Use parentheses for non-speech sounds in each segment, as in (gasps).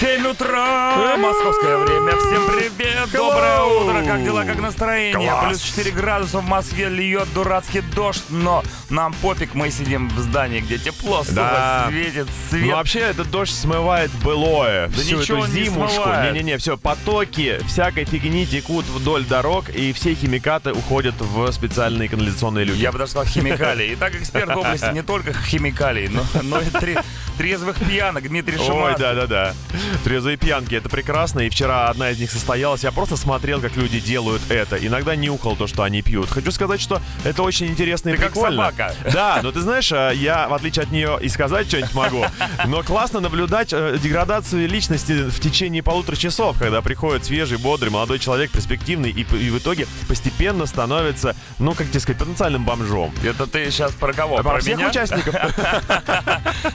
7 утра, московское время. Всем привет, доброе утро. Как дела, как настроение? Класс. Плюс 4 градуса в Москве, льет дурацкий дождь, но нам пофиг, мы сидим в здании, где тепло, Да. светит Ну, свет. вообще, этот дождь смывает былое. Да всю ничего эту зимушку. Не-не-не, все, потоки всякой фигни текут вдоль дорог, и все химикаты уходят в специальные канализационные люки. Я бы даже сказал химикалии. Итак, эксперт в области не только химикалий, но, но и тре- трезвых пьянок Дмитрий Ой, Шуманский. да-да-да. Трезвые пьянки, это прекрасно. И вчера одна из них состоялась. Я просто смотрел, как люди делают это. Иногда нюхал то, что они пьют. Хочу сказать, что это очень интересно и Ты как прикольно. собака. Да, но ты знаешь, э, я, в отличие от нее, и сказать что-нибудь могу. Но классно наблюдать э, деградацию личности в течение полутора часов, когда приходит свежий, бодрый, молодой человек, перспективный, и, и в итоге постепенно становится, ну, как тебе сказать, потенциальным бомжом. Это ты сейчас про кого? А про всех меня? участников. (laughs)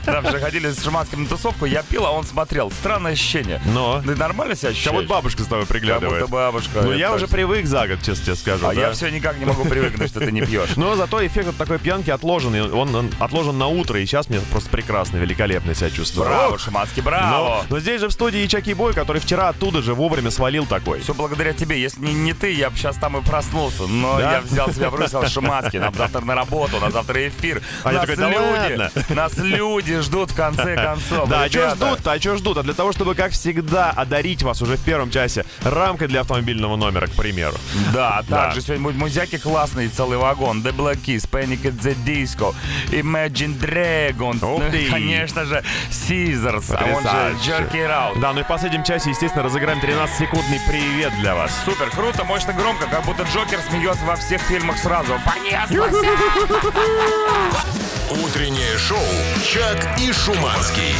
Да, ходили с Шуманским на тусовку, я пил, а он смотрел. Странное ощущение. Но. Ты нормально себя Как ощущаешь? будто бабушка с тобой Как приглядывает. будто бабушка. Ну, я уже привык за год, честно тебе скажу. А да. я все никак не могу привыкнуть, что ты не пьешь. Но зато эффект от такой пьянки отложен. Он, он отложен на утро, и сейчас мне просто прекрасно, великолепно себя чувствую. Браво, Но, браво! но здесь же в студии Чаки Бой, который вчера оттуда же вовремя свалил такой. Все благодаря тебе. Если не, не ты, я бы сейчас там и проснулся. Но Да? я взял себя в руки, сказал, Шуманский, нам завтра на работу, на завтра эфир. А нас такой, да люди, ладно. нас люди ждут в конце концов. Да, а что ждут-то, а что ждут? А для того, чтобы, как всегда, одарить вас уже в первом часе рамкой для автомобильного номера, к примеру. Да, Да. также сегодня будет музяки классный целый вагон. The Black Keys, Panic at the Disco, Imagine Dragons, Ух ну, ты. конечно же, Caesars, а он же Потрясающе. Jerk It Out. Да, ну и в последнем часе, естественно, разыграем 13-секундный привет для вас. Супер, круто, мощно, громко, как будто Джокер смеется во всех фильмах сразу. Понеслась! (laughs) Утреннее шоу «Чак и Шуманский».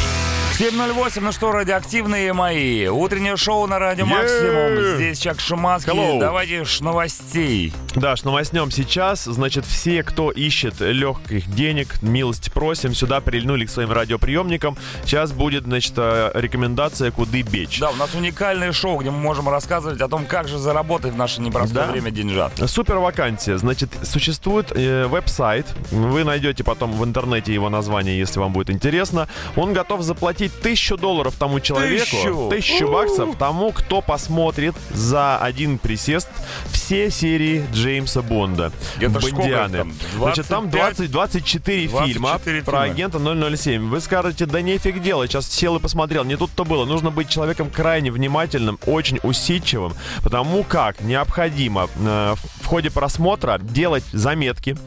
7.08, ну что, радиоактивные мои. Утреннее шоу на радио. Максимум. Здесь Чак Шуманский. Hello. Давайте ж новостей. Да, что новостнем сейчас, значит, все, кто ищет легких денег, милость просим, сюда прильнули к своим радиоприемникам. Сейчас будет, значит, э, рекомендация, куды бечь. Да, у нас уникальное шоу, где мы можем рассказывать о том, как же заработать в наше непростое Да. время деньжат. Супер вакансия. Значит, существует э, веб-сайт. Вы найдете потом в интернете его название, если вам будет интересно. Он готов заплатить тысячу долларов тому человеку, Тысячу? тысячу баксов тому, кто посмотрит за один присест все серии Джеймса Бонда. Это Бондианы. там? Значит, там 25? 20, 24 фильма 24 про фильма. агента 007. Вы скажете, да нефиг делать, сейчас сел и посмотрел. Не тут-то было. Нужно быть человеком крайне внимательным, очень усидчивым, потому как необходимо э, в ходе просмотра делать заметки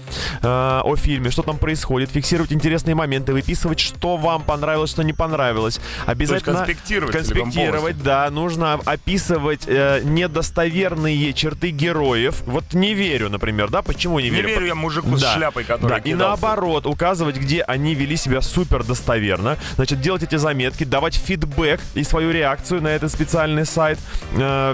э, о фильме, что там происходит, фиксировать интересные моменты, выписывать, что вам понравилось, что не понравилось. Обязательно конспектировать целиком конспектировать, да, нужно описывать э, недостоверные черты героев. Вот не верю, например, да, почему не Не верю? верю я мужику с Да. шляпой, который Да, и кидался. наоборот, указывать, где они вели себя супер достоверно. Значит, делать эти заметки, давать фидбэк и свою реакцию на этот специальный сайт.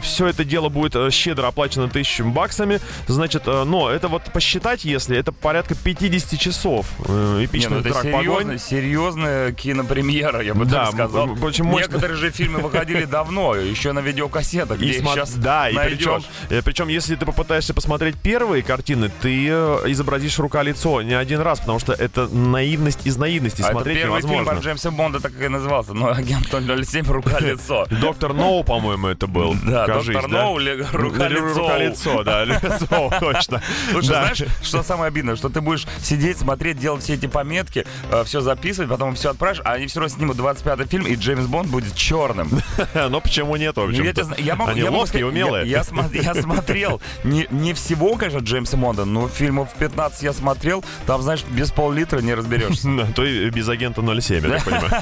все это дело будет э, щедро оплачено тысячами баксами. Значит, э, но это вот посчитать, если это порядка 50 часов. Э, Не, эпичный ну это серьезно, «Погонь». серьезная кинопремьера, я бы Да, сказал. мощно. Некоторые же фильмы выходили давно, еще на видеокассетах, где смо- сейчас да, и найдешь. причем, э, причем, если ты попытаешься посмотреть первые картины, ты э, изобразишь рука-лицо не один раз, потому что это наивность из наивности, А это смотреть первый фильм невозможно. про Джеймса Бонда, так и назывался, но агент 007 рука-лицо. (laughs) Доктор Ноу, по-моему, это был. Да, доктор? Ноу, ли- рука-лицо. Рука-лицо, да, лицо, (laughs) точно. Слушай, Да. знаешь, что самое обидное? Что ты будешь сидеть, смотреть, делать все эти пометки, все записывать, потом все отправишь, а они все равно снимут 25-й фильм, и Джеймс Бонд будет черным. (laughs) Но почему нет, в Ну, общем я, могу, Они я могу ловкие, сказать, умелые. Я, я я смотрел не, не всего, конечно, Джеймса Бонда, но фильмов 15 я смотрел. Там, знаешь, без пол-литра не разберешься. (laughs) То и без агента 07, я так понимаю.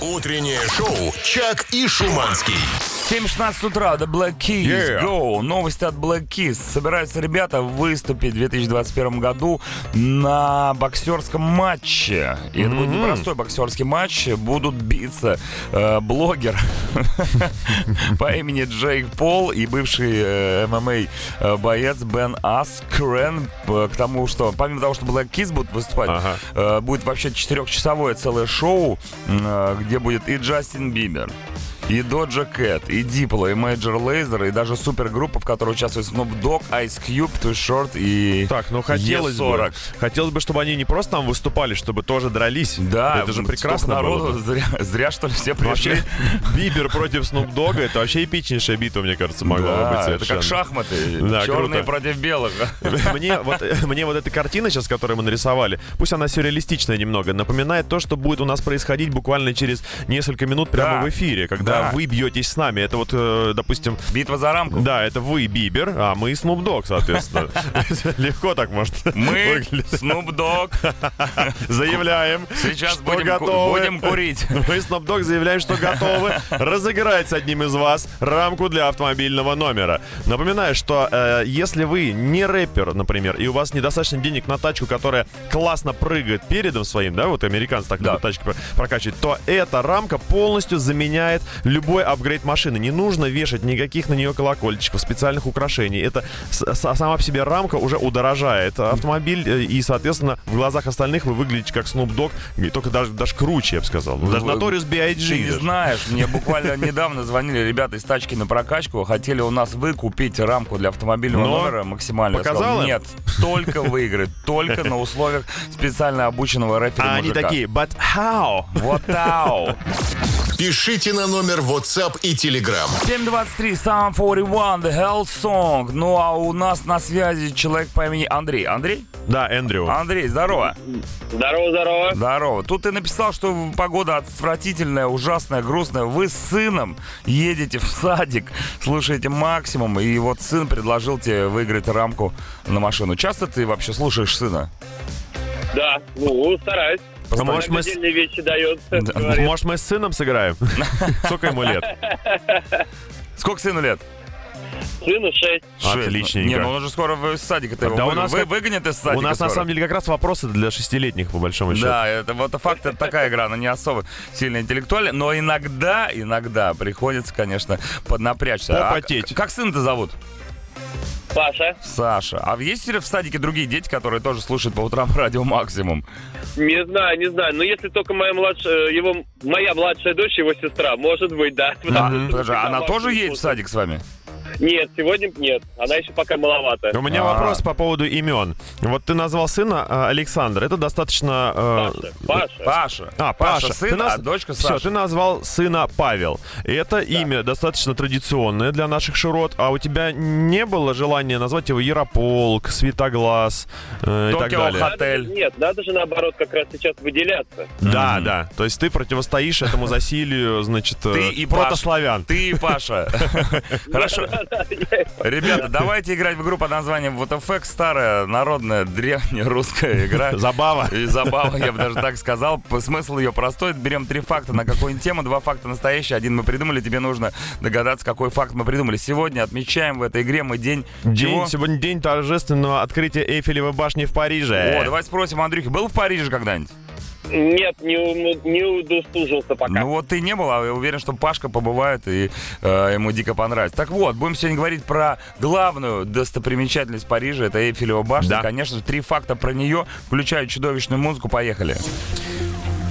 (laughs) Утреннее шоу «Чак и Шуманский». 7.16 утра, The Black Keys, Yeah. go! Новости от Black Keys. Собираются ребята выступить в 2021 году на боксерском матче. И это будет непростой боксерский матч. Будут биться э, блогер (laughs) по имени Джейк Пол и бывший э, ММА э, боец Бен Аскрен. К тому, что помимо того, что Black Keys будут выступать, Ага. э, будет вообще четырехчасовое целое шоу, где будет и Джастин Бибер, и Doja Cat, и Diplo, и Major Lazer, и даже супергруппа, в которой участвует Snoop Dogg, Ice Cube, Too Short и Так, ну хотелось бы, E40. хотелось бы, чтобы они не просто там выступали, чтобы тоже дрались. Да, это же прекрасно народу, было. бы. Зря, зря, что ли, все пришли. Вообще, Бибер против Снуп Дога, это вообще эпичнейшая битва, мне кажется, могла бы быть Да, это совершенно. как шахматы. Да, Черные круто. против белых. (laughs) Мне вот, мне вот эта картина сейчас, которую мы нарисовали, пусть она сюрреалистичная немного, напоминает то, что будет у нас происходить буквально через несколько минут прямо Да. в эфире, когда Да. вы бьетесь с нами. Это вот, э, допустим, Битва за рамку. да, это вы Бибер, а мы Снуп Дог, соответственно. (laughs) Легко так может Мы. Snoop Dogg, (laughs) Заявляем, сейчас будем, готовы. будем курить. (laughs) Мы Snoop Dogg заявляем, что готовы разыграть с одним из вас рамку для автомобильного номера. Напоминаю, что э, если вы не рэпер, например, и у вас недостаточно денег на тачку, которая классно прыгает передом своим, да, вот американцы так Да. тачки про- прокачивать, то эта рамка полностью заменяет любой апгрейд машины. Не нужно вешать никаких на нее колокольчиков, специальных украшений. Это сама по себе рамка уже удорожает автомобиль, э, и, соответственно, в глазах остальных вы выглядите как Snoop Dogg, и только даже, даже круче, я бы сказал. Ну, Даже Notorious B.I.G. Ты не знаешь, мне буквально (laughs) недавно звонили ребята из тачки на прокачку, хотели у нас выкупить рамку для автомобильного Но номера максимальную. Я показал? Нет, только выиграть, только на условиях специально обученного рэпера А они такие, but how? Вот тау. Пишите на номер WhatsApp и Telegram. 723, Sum 41, The Hell Song. Ну а у нас на связи человек по имени Андрей. Андрей? Да, Эндрю. Андрей, здорово. Здорово, здорово. Здорово. Тут ты написал, что погода отвратительная, ужасная, грустная. Вы с сыном едете в садик, слушаете максимум, и вот сын предложил тебе выиграть рамку на машину. Часто ты вообще слушаешь сына? Да, ну, стараюсь. А может, мы с- вещи дает. Да. Может, мы с сыном сыграем? (laughs) Сколько ему лет? Сколько сыну лет? Сыну 6. Шесть. Отличненько. Не, ну он уже скоро в садик это Да у нас вы- как- выгонят из садика У нас на скоро. самом деле как раз вопросы для шестилетних, по большому счету. Да, это вот факт, это такая игра, она не особо сильно интеллектуальная, но иногда, иногда приходится, конечно, поднапрячься. А Попотеть. к- как сына-то зовут? Паша, Саша. А есть ли в садике другие дети, которые тоже слушают по утрам (laughs) радио Максимум? не знаю, не знаю. Но если только моя младшая, его, моя младшая дочь, его сестра, может быть, да. А, подожди, она тоже едет в садик с вами? Нет, сегодня нет. Она еще пока маловато. У меня А. вопрос по поводу имен. Вот ты назвал сына э, Александр. Это достаточно... э, Паша, Паша. Паша. А, Паша. сын, Ты нас- а дочка Все, Саша. ты назвал сына Павел. И это имя достаточно традиционное для наших широт. А у тебя не было желания назвать его Ярополк, Светоглаз э, и так Токио далее? Хат. Надо же- Отель. нет, надо же наоборот как раз сейчас выделяться. Да, да. То есть ты противостоишь этому засилию, значит, э, Ты и Паша. протославян. Ты и Паша. (laughs) Хорошо. Ребята, давайте играть в игру под названием FX. Старая, народная, древняя русская игра. Забава. И забава, я бы даже так сказал. Смысл ее простой. Берем три факта на какую-нибудь тему. Два факта настоящие, один мы придумали. Тебе нужно догадаться, какой факт мы придумали. Сегодня отмечаем в этой игре мы день... День, сегодня день торжественного открытия Эйфелевой башни в Париже. О, давай спросим Андрюхи, был в Париже когда-нибудь? Нет, не, не удостужился пока. Ну вот ты не был, а я уверен, что Пашка побывает и э, ему дико понравится. Так вот, будем сегодня говорить про главную достопримечательность Парижа, это Эйфелева башня. Да. Конечно же, три факта про нее, включая чудовищную музыку. Поехали.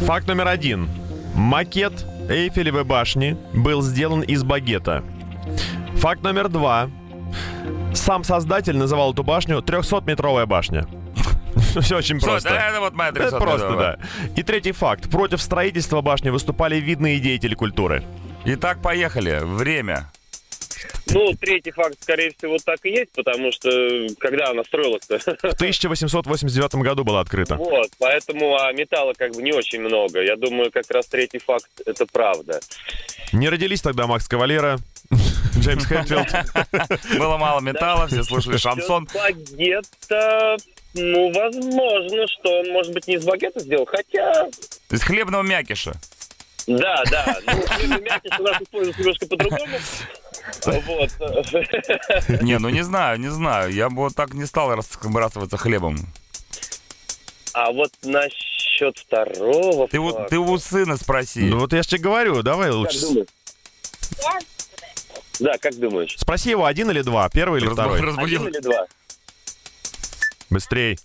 Факт номер один. Макет Эйфелевой башни был сделан из багета. Факт номер два. Сам создатель называл эту башню 300-метровая башня. (laughs) Все очень просто. да, это вот моя Это 300 просто, да. И третий факт. Против строительства башни выступали видные деятели культуры. Итак, поехали. Время. Ну, третий факт, скорее всего, так и есть, потому что когда она строилась-то? В 1889 году была открыта. Вот, поэтому а металла как бы не очень много. Я думаю, как раз третий факт — это правда. Не родились тогда Макс Кавалера, (laughs) Джеймс Хэтфилд. (laughs) Было мало металла, все слушали шансон. Багета, ну, возможно, что он, может быть, не из багета сделал, хотя... Из хлебного мякиша. Да, да, ну, хлебный мякиш у нас используется немножко по-другому. Вот. Не, ну не знаю, не знаю. Я бы вот так не стал разбрасываться хлебом. А вот насчет второго Ты, у- ты у сына спроси. Ну вот я же тебе говорю, давай как лучше. думаешь? Да, как думаешь? Спроси его, один или два, первый или второй. разбудил. Один или два? Быстрей.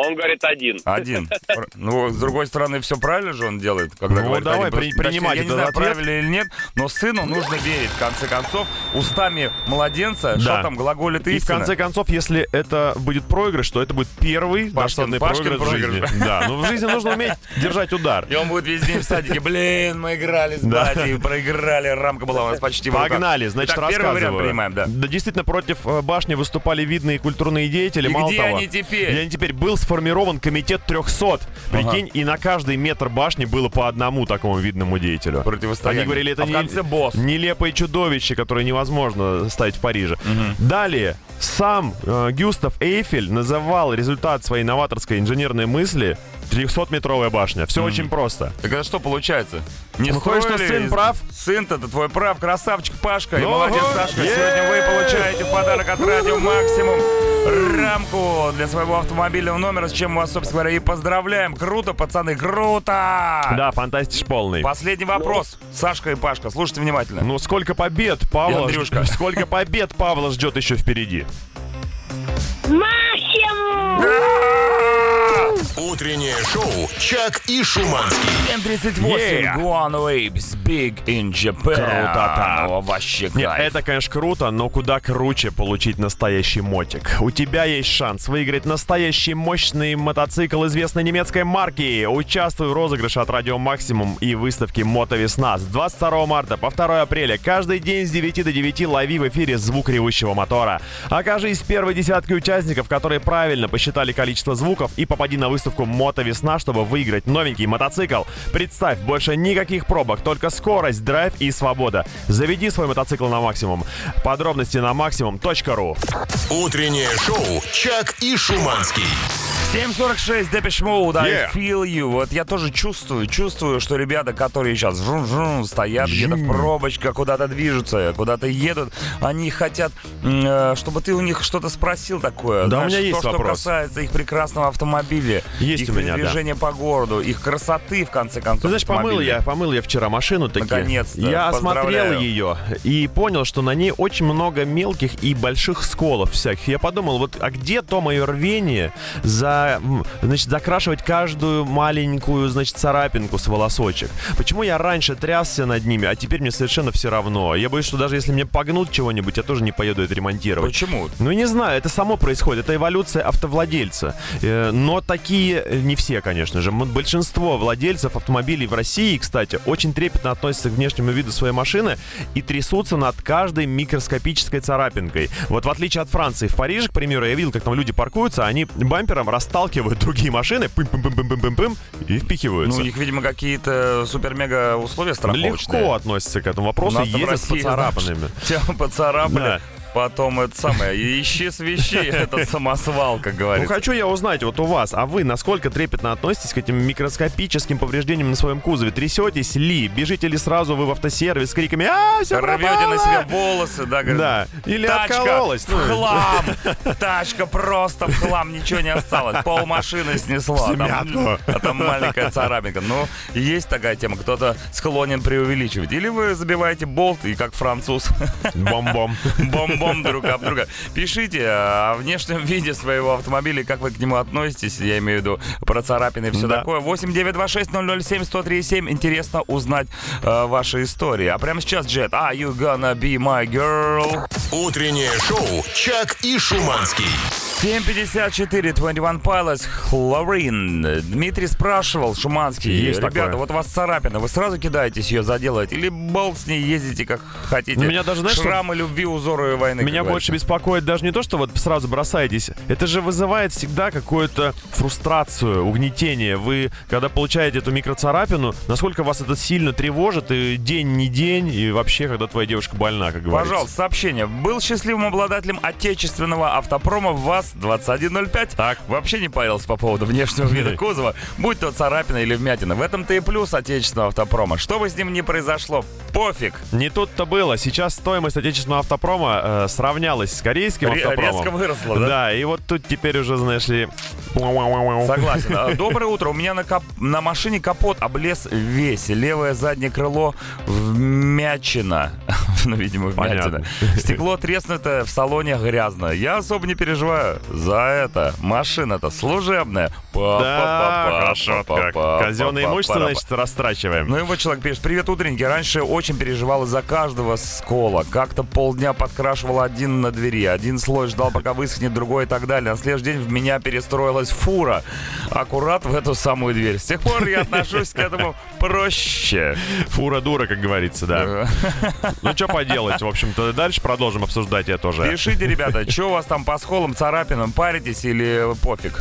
Он говорит один. Один. Ну, с другой стороны, все правильно же он делает, когда Ну, говорит давай, один. при- принимать Я не знаю, ответ. правильно или нет, но сыну нужно верить, в конце концов. Устами младенца, Да. что там глаголит И в истина. конце концов, если это будет проигрыш, то это будет первый Пашкин- Пашкин проигрыш в жизни. проигрыш. Да, но в жизни нужно уметь держать удар. И он будет весь день в садике. Блин, мы играли с Да. батей, проиграли. Рамка была у нас почти. Погнали, значит, Итак, первый рассказываю. вариант принимаем, да. действительно, против э, башни выступали видные культурные деятели. И Мало где того, они теперь? где они теперь? Был сформирован комитет 300. Прикинь, и на каждый метр башни было по одному такому видному деятелю. Противостояние. Они говорили, это А в конце босс. нелепое чудовище, которое невозможно ставить в Париже. Далее, сам э, Гюстав Эйфель называл результат своей новаторской инженерной мысли 300-метровая башня. Все очень просто. Так это что получается? Не Выходит, что сын прав? Сын-то ты твой прав, красавчик Пашка. И Ну, молодец, ага. Сашка. Е-е-е! Сегодня вы получаете в подарок от Радио Максимум рамку для своего автомобильного номера, с чем мы вас, собственно говоря, и поздравляем. Круто, пацаны, круто! Да, фантастич полный. Последний вопрос. Сашка и Пашка, слушайте внимательно. Ну, сколько побед Павла... И Андрюшка. (laughs) Сколько побед Павла ждет еще впереди? Максимум! Утреннее шоу «Чак и Шуманский». М38, Yeah. Guan Waves, Big in Japan. Круто-то. О, вообще Нет, кайф. это, конечно, круто, но куда круче получить настоящий мотик. У тебя есть шанс выиграть настоящий мощный мотоцикл известной немецкой марки. Участвуй в розыгрыше от Радио Максимум и выставке Мото Весна с 22 марта по 2 апреля. Каждый день с 9 до 9 лови в эфире звук ревущего мотора. Окажись в первой десятке участников, которые правильно посчитали количество звуков и попади на выставку Мото Весна, чтобы выиграть новенький мотоцикл. Представь, больше никаких пробок, только скорость, драйв и свобода. Заведи свой мотоцикл на максимум. Подробности на максимум.ру. Утреннее шоу «Чак и Шуманский». 7.46, Depeche Mode, I Yeah. feel you. Вот я тоже чувствую, чувствую, что ребята, которые сейчас жун-жун, стоят где-то в пробочках, куда-то движутся, куда-то едут, они хотят, э, чтобы ты у них что-то спросил такое. Да, у знаешь, меня есть то, что вопрос. касается их прекрасного автомобиля, Есть их у меня, да. движения по городу, их красоты, в конце концов. Ты знаешь, помыл я, помыл я вчера машину таки. Наконец-то. Я осмотрел ее и понял, что на ней очень много мелких и больших сколов всяких. Я подумал, вот а где то мое рвение за, значит, закрашивать каждую маленькую, значит, царапинку с волосочек? Почему я раньше трясся над ними, а теперь мне совершенно все равно? Я боюсь, что даже если мне погнут чего-нибудь, я тоже не поеду это ремонтировать. Почему? Ну, не знаю, это само происходит, это эволюция автовладельца. Э, Но такие, э, не все, конечно же, большинство владельцев автомобилей в России, кстати, очень трепетно относятся к внешнему виду своей машины и трясутся над каждой микроскопической царапинкой. Вот в отличие от Франции, в Париже, к примеру, я видел, как там люди паркуются, они бампером расталкивают другие машины, пым-пым-пым-пым-пым-пым, и Ну, впихиваются. у них, видимо, какие-то супер-мега условия страховочные. Легко относятся к этому вопросу, ездят с поцарапанными. (laughs) Тебя поцарапали. Да. Потом это самое, ищи с вещей, (laughs) это самосвал, как Ну, говорится. хочу я узнать вот у вас, а вы насколько трепетно относитесь к этим микроскопическим повреждениям на своем кузове? Трясетесь ли? Бежите ли сразу вы в автосервис с криками «А, все Рвете на себе волосы, да, говорит, Да, или Тачка откололась. в ну. хлам. (laughs) Тачка просто в хлам, ничего не осталось. Пол машины снесла. В Там, а там маленькая царапинка. Ну, есть такая тема. Кто-то склонен преувеличивать. Или вы забиваете болт и как француз Бом-бом. (laughs) бом-бом друг об друга. Пишите о внешнем виде своего автомобиля, как вы к нему относитесь. Я имею в виду про царапины и все Да. такое. 8 926 007 137. Интересно узнать э, ваши истории. А прямо сейчас, Джет, are you gonna be my girl? Утреннее шоу «Чак и Шуманский». 7.54, 21 Pilots, Хлорин. Дмитрий спрашивал, Шуманский, Есть ребята, такое. вот у вас царапина, вы сразу кидаетесь ее заделывать или болт с ней ездите как хотите? Ну, меня даже, знаешь, что- Шрамы любви, узоры войны. Меня больше беспокоит даже не то, что вот сразу бросаетесь. Это же вызывает всегда какую-то фрустрацию, угнетение. Вы, когда получаете эту микроцарапину, насколько вас это сильно тревожит, и день не день, и вообще, когда твоя девушка больна, как говорится. Пожалуйста, сообщение. Был счастливым обладателем отечественного автопрома ВАЗ-2105. Так. Вообще не парился по поводу внешнего вида (laughs) кузова, будь то царапина или вмятина. В этом-то и плюс отечественного автопрома. Что бы с ним ни произошло, пофиг. Не тут-то было. Сейчас стоимость отечественного автопрома э, сравнялась с корейским Ре- автопромом. резко выросла, да? Да, и вот тут теперь уже, знаешь ли... Согласен. А, (laughs) Доброе утро. У меня на, кап- на машине капот облез весь. Левое заднее крыло вмячено. (laughs) ну, видимо, вмятина. Понятно. Стекло треснуто, в салоне грязно. Я особо не переживаю. За это машина-то служебная. Да, хорошо. Казенное имущество, значит, растрачиваем. Ну и вот человек пишет, привет, утренники. Раньше очень переживал из-за каждого скола. Как-то полдня подкрашивал один на двери, один слой ждал, пока высохнет, другой и так далее. На следующий день в меня перестроилась фура. Аккурат в эту самую дверь. С тех пор я отношусь к этому проще. Фура дура, как говорится, да. Ну, что поделать, в общем-то. Дальше продолжим обсуждать это уже. Пишите, ребята, что у вас там по сколам, царапинам, паритесь или пофиг?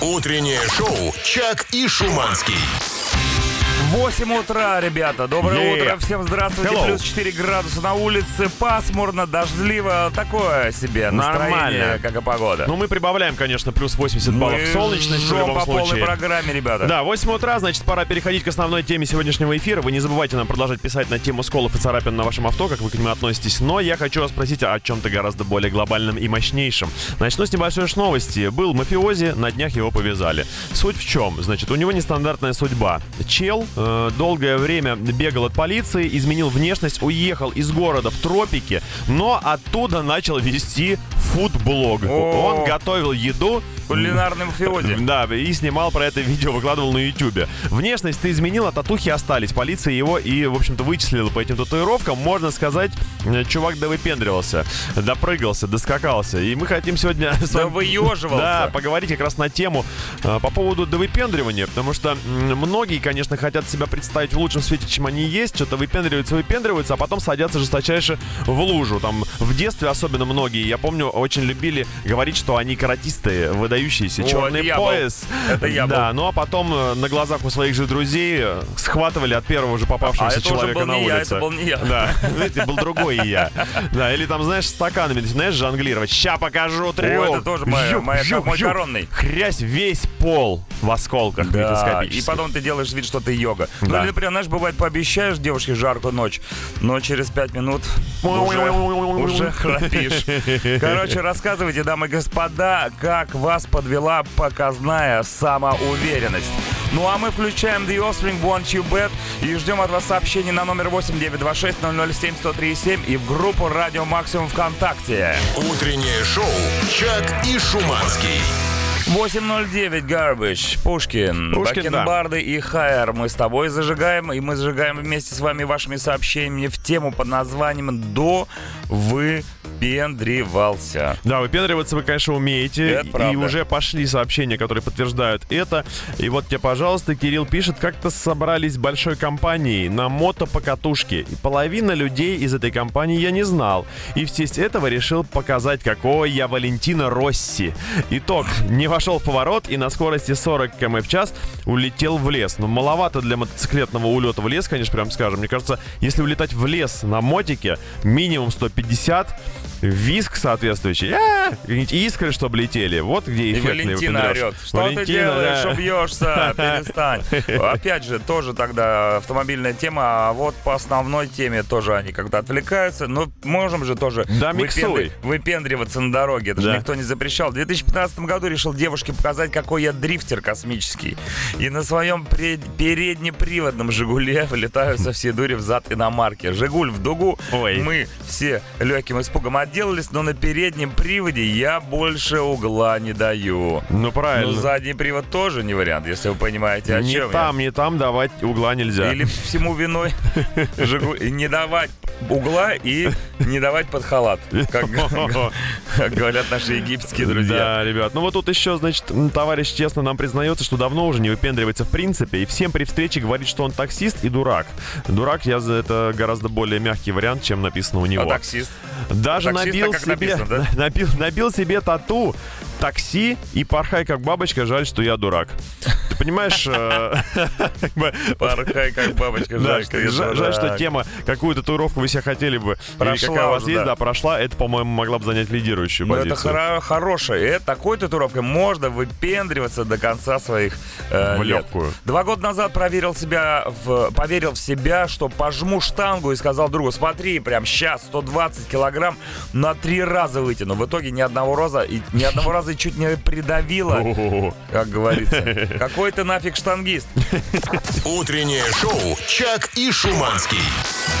Утреннее шоу «Чак и Шуманский». 8 утра, ребята. Доброе Yeah. утро. Всем здравствуйте. Hello. Плюс 4 градуса на улице. Пасмурно, дождливо. Такое себе настроение, Нормально. как и погода. Ну, мы прибавляем, конечно, плюс 80 баллов Мы солнечности в любом по полной случае. программе, ребята. Да, 8 утра, значит, пора переходить к основной теме сегодняшнего эфира. Вы не забывайте нам продолжать писать на тему сколов и царапин на вашем авто, как вы к ним относитесь. Но я хочу вас спросить о чем-то гораздо более глобальном и мощнейшем. Начну с небольшой новости. Был мафиози, на днях его повязали. Суть в чем? Значит, у него нестандартная судьба. Чел э, долгое время бегал от полиции, изменил внешность, уехал из города в тропики, но оттуда начал вести фудблог. Он готовил еду, Кулинарный мафиози. (laughs) да, и снимал про это видео, выкладывал на ютубе. Внешность ты изменил, а татухи остались. Полиция его и, в общем-то, вычислила по этим татуировкам. Можно сказать, э, чувак довыпендривался, допрыгался, доскакался. И мы хотим сегодня (laughs) с Да вами-. Да, поговорить как раз на тему э, по поводу довыпендривания, потому что многие, конечно, хотят себя представить в лучшем свете, чем они есть, что-то выпендриваются, выпендриваются, а потом садятся жесточайше в лужу. Там в детстве особенно многие, я помню, очень любили говорить, что они каратисты, выдающиеся, О, черный это я был. пояс. Это я Да, ну а потом э, на глазах у своих же друзей схватывали от первого же А попавшегося уже человека был на не я, улице. это был не я. Да, (laughs) это был другой я. Да, или там, знаешь, стаканами начинаешь жонглировать. Ща покажу трюк. это тоже моя- мой коронный. Хрясь весь пол в осколках Да, и потом ты делаешь вид, что ты йога. Ну, Да. или, например, знаешь, бывает, пообещаешь девушке жаркую ночь, но через пять минут уже, уже храпишь. Короче, рассказывайте, дамы и господа, как вас подвела показная самоуверенность. Ну а мы включаем The Offspring Want You Bad и ждем от вас сообщений на номер 8926 007 1037 и в группу Радио Максимум ВКонтакте. Утреннее шоу «Чак и Шуманский». 809 Garbage, Пушкин, Пушкин, да. Бакенбарды и Хайер. Мы с тобой зажигаем, и мы зажигаем вместе с вами вашими сообщениями в тему под названием «До выпендривался». Да, выпендриваться вы, конечно, умеете. Это и правда. уже пошли сообщения, которые подтверждают это. И вот тебе, пожалуйста, Кирилл пишет, как-то собрались большой компанией на мотопокатушке. И половина людей из этой компании я не знал. И в честь этого решил показать, какой я Валентина Росси. Итог. Не вошел в поворот и на скорости 40 км в час улетел в лес. Ну, маловато для мотоциклетного улета в лес, конечно, прям скажем. Мне кажется, если улетать в лес на мотике, минимум 150, виск соответствующий, какие-нибудь искры, чтобы летели. Вот где И эффектный Валентина выпендрёж. орет. Что ты Валентина, делаешь? да. Убьешься, (laughs) перестань. Опять же, тоже тогда автомобильная тема, а вот по основной теме тоже они когда отвлекаются. Но можем же тоже Да, выпендри- выпендриваться на дороге. Это же Да. никто не запрещал. В 2015 году решил девушке показать, какой я дрифтер космический. И на своем пред- переднеприводном «Жигуле» вылетаю со всей дури в зад иномарки. «Жигуль» в дугу. Ой. Мы все легким испугом отделались, но на переднем приводе я больше угла не даю. Ну, правильно. задний привод тоже не вариант, если вы понимаете, о не чем я. там, не там давать угла нельзя. Или всему виной (laughs) не давать угла и не давать под халат, как, (laughs) как говорят наши египетские друзья. Да, ребят. Ну вот тут еще, значит, товарищ честно нам признается, что давно уже не выпендривается в принципе, и всем при встрече говорит, что он таксист и дурак. Дурак, я за это гораздо более мягкий вариант, чем написано у него. А таксист? Даже таксиста набил как себе, написано, да? (laughs) набил, набил себе тату, такси и порхай как бабочка, жаль, что я дурак. Ты понимаешь, э, Порхай, как бабочка, жаль, что я жаль, жаль, что дурак. тема, какую татуировку вы себе хотели бы, или какая у вас есть, да. прошла, это, по-моему, могла бы занять лидирующую Ну, это позицию. хоро- хорошее. И такой татуировкой можно выпендриваться до конца своих э, В легкую. Два года назад проверил себя, поверил в себя, что пожму штангу и сказал другу, смотри, прям сейчас 120 килограмм на три раза вытяну. В итоге ни одного раза, ни одного раза (laughs) и чуть не придавило, О-о-о. как говорится. (laughs) Какой ты нафиг штангист? Утреннее шоу «Чак и Шуманский».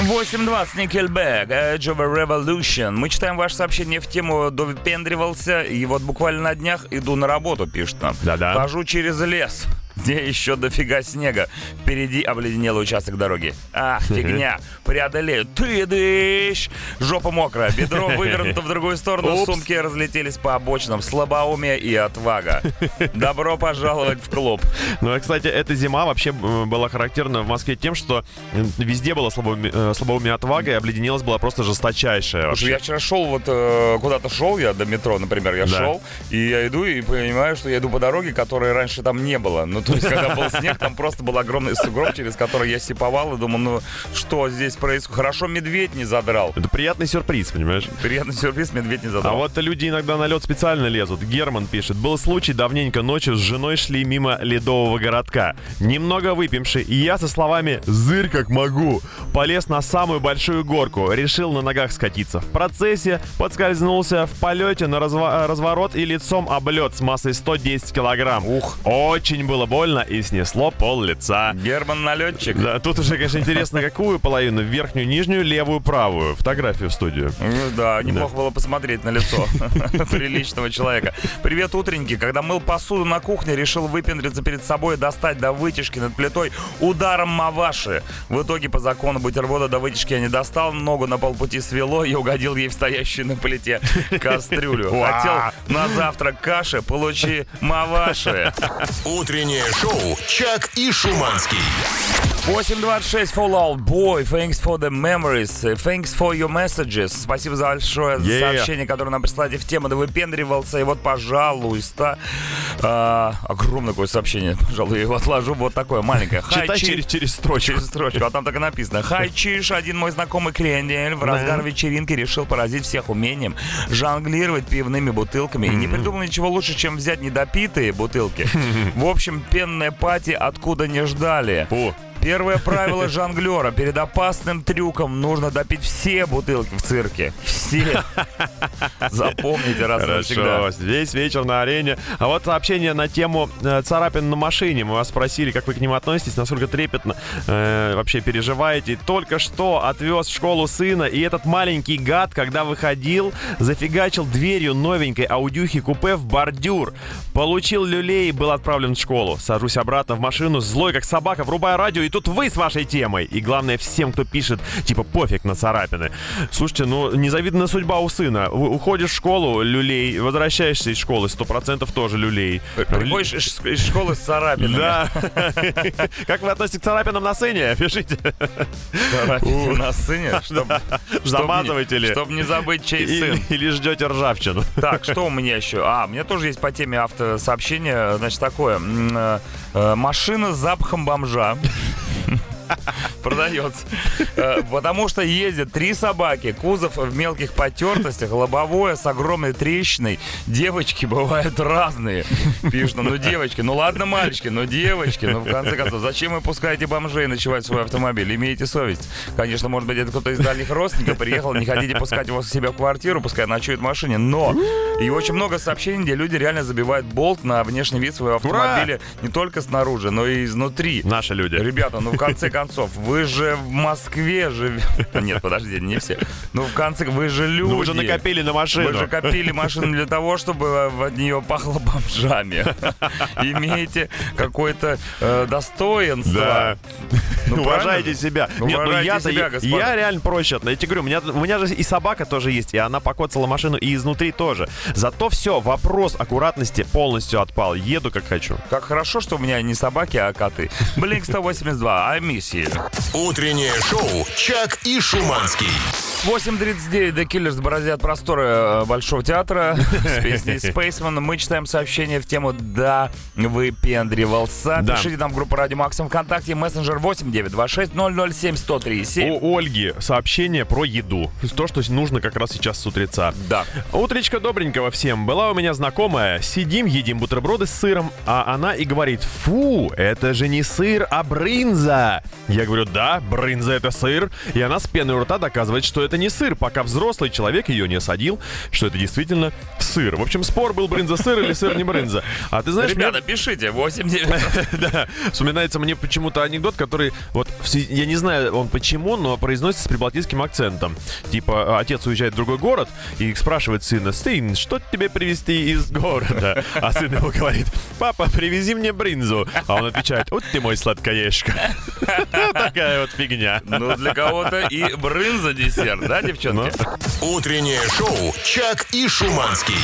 8.20, Nickelback, Edge of a Revolution. Мы читаем ваше сообщение в тему «Довыпендривался», и вот буквально на днях иду на работу, пишет нам. Да-да. Хожу через лес где еще дофига снега. Впереди обледенелый участок дороги. Ах, фигня. Преодолею. Ты дышь. Жопа мокрая. Бедро (laughs) вывернуто в другую сторону. Упс. Сумки разлетелись по обочинам. Слабоумие и отвага. Добро пожаловать в клуб. Ну, а, кстати, эта зима вообще была характерна в Москве тем, что везде было слабоумие, э, слабоумие отвага, и обледенелость была просто жесточайшая. Слушай, Вообще. я вчера шел вот э, куда-то шел, я до метро, например, я Да. шел, и я иду и понимаю, что я иду по дороге, которой раньше там не было. Ну, то есть, когда был снег, там просто был огромный сугроб, через который я сиповал и думал, ну, что здесь происходит? Хорошо, медведь не задрал. Это приятный сюрприз, понимаешь? Приятный сюрприз, медведь не А задрал. вот люди иногда на лед специально лезут. Герман пишет. Был случай, давненько ночью с женой шли мимо ледового городка. Немного выпивший, и я со словами «Зырь как могу!» полез на самую большую горку. Решил на ногах скатиться. В процессе подскользнулся в полете на разворот и лицом об лед с массой 110 килограмм. Ух. Очень было больно и снесло пол лица. Герман налетчик. Да, тут уже, конечно, интересно, какую половину? Верхнюю, нижнюю, левую, правую. Фотографию в студию. Ну Да, неплохо было посмотреть на лицо (laughs) приличного человека. Привет, утренники. Когда мыл посуду на кухне, решил выпендриться перед собой и достать до вытяжки над плитой ударом маваши. В итоге, по закону бутерброда до вытяжки я не достал, ногу на полпути свело и угодил ей в стоящую на плите (laughs) кастрюлю. Хотел на завтрак каши, получи маваши. Утреннее шоу «Чак и Шуманский». 826 Fallout Boy, thanks for the memories, thanks for your messages. Спасибо за большое Yeah. сообщение, которое нам прислали в тему, да выпендривался. И вот, пожалуйста, а, огромное такое сообщение, пожалуй, я его отложу. Вот такое маленькое. Хай, Читай Чи- через, через строчку. Через строчку, а там так и написано. Хай Чиш, один мой знакомый крендель, в разгар вечеринки решил поразить всех умением жонглировать пивными бутылками. И не придумал ничего лучше, чем взять недопитые бутылки. (laughs) В общем, пенная пати откуда не ждали. Фу. Первое правило жонглера. Перед опасным трюком нужно допить все бутылки в цирке. Все. Запомните раз и навсегда. Хорошо, весь вечер на арене. А вот сообщение на тему э, царапин на машине. Мы вас спросили, как вы к ним относитесь, насколько трепетно э, вообще переживаете. Только что отвез в школу сына, и этот маленький гад, когда выходил, зафигачил дверью новенькой аудюхи купе в бордюр. Получил люлей и был отправлен в школу. Сажусь обратно в машину, злой как собака, врубаю радио, и тут вы с вашей темой. И главное, всем, кто пишет, типа, пофиг на царапины. Слушайте, ну, незавидная судьба у сына. Уходишь в школу, люлей, возвращаешься из школы, сто процентов тоже люлей. Приходишь из из школы с царапинами. Да. (laughs) Как вы относитесь к царапинам на сцене? Пишите. Царапины на сыне. (laughs) Замазываете не- ли? Чтоб не забыть, чей сын. или ждете ржавчину. Так, что у меня еще? А, у меня тоже есть по теме автосообщения. Значит, такое. Э, э, Машина с запахом бомжа. (laughs) Продается. Э, Потому что ездят три собаки, кузов в мелких потертостях, лобовое с огромной трещиной. Девочки бывают разные. Пишут, ну девочки, ну ладно, мальчики, ну девочки, ну в конце концов, зачем вы пускаете бомжей ночевать в свой автомобиль? Имейте совесть. Конечно, может быть, это кто-то из дальних родственников приехал, не хотите пускать его к себе в квартиру, пускай ночует в машине. Но и очень много сообщений, где люди реально забивают болт на внешний вид своего автомобиля не только снаружи, но и изнутри. Наши люди. Ребята, ну в конце концов, вы же в Москве живете. (laughs) Нет, подожди, не все. Ну в конце, вы же люди. Ну вы же накопили на Вы машину. же копили машину для того, чтобы от нее пахло бомжами. (laughs) Имеете какое-то э, достоинство. Да. Ну, Уважайте себя. Ну, Нет, ну я-то, себя, я, я реально проще. отношусь. Я тебе говорю, у меня, у меня же и собака тоже есть, и она покоцала машину и изнутри тоже. Зато все, вопрос аккуратности полностью отпал. Еду как хочу. Как хорошо, что у меня не собаки, а коты. Блинк 182, I miss you. Утреннее шоу «Чак и Шуманский». 8.39 The Killers бороздят просторы э, Большого театра с песней (laughs) Spaceman. Мы читаем сообщение в тему «Да, выпендривался». Да. Пишите нам в группу Радио Максим ВКонтакте, мессенджер 8926 007 103 У Ольги сообщение про еду. То, что нужно как раз сейчас с утреца. Да. Утречка добренького всем. Была у меня знакомая. Сидим, едим бутерброды с сыром, а она и говорит, фу, это же не сыр, а брынза. Я говорю, да, брынза это сыр. И она с пеной у рта доказывает, что это это не сыр, пока взрослый человек ее не осадил, что это действительно сыр. В общем, спор был брынза-сыр или сыр не брынза. А ты знаешь, Ребята, пишите, 8 9 (laughs) да, вспоминается мне почему-то анекдот, который, вот, я не знаю он почему, но произносится с прибалтийским акцентом. Типа, отец уезжает в другой город и спрашивает сына, сын, что тебе привезти из города? А сын его говорит, папа, привези мне брынзу. А он отвечает, вот ты мой сладкоежка. (laughs) Такая вот фигня. Ну, для кого-то и брынза десерт, да, девчонки? Утреннее шоу «Чак и Шуманский».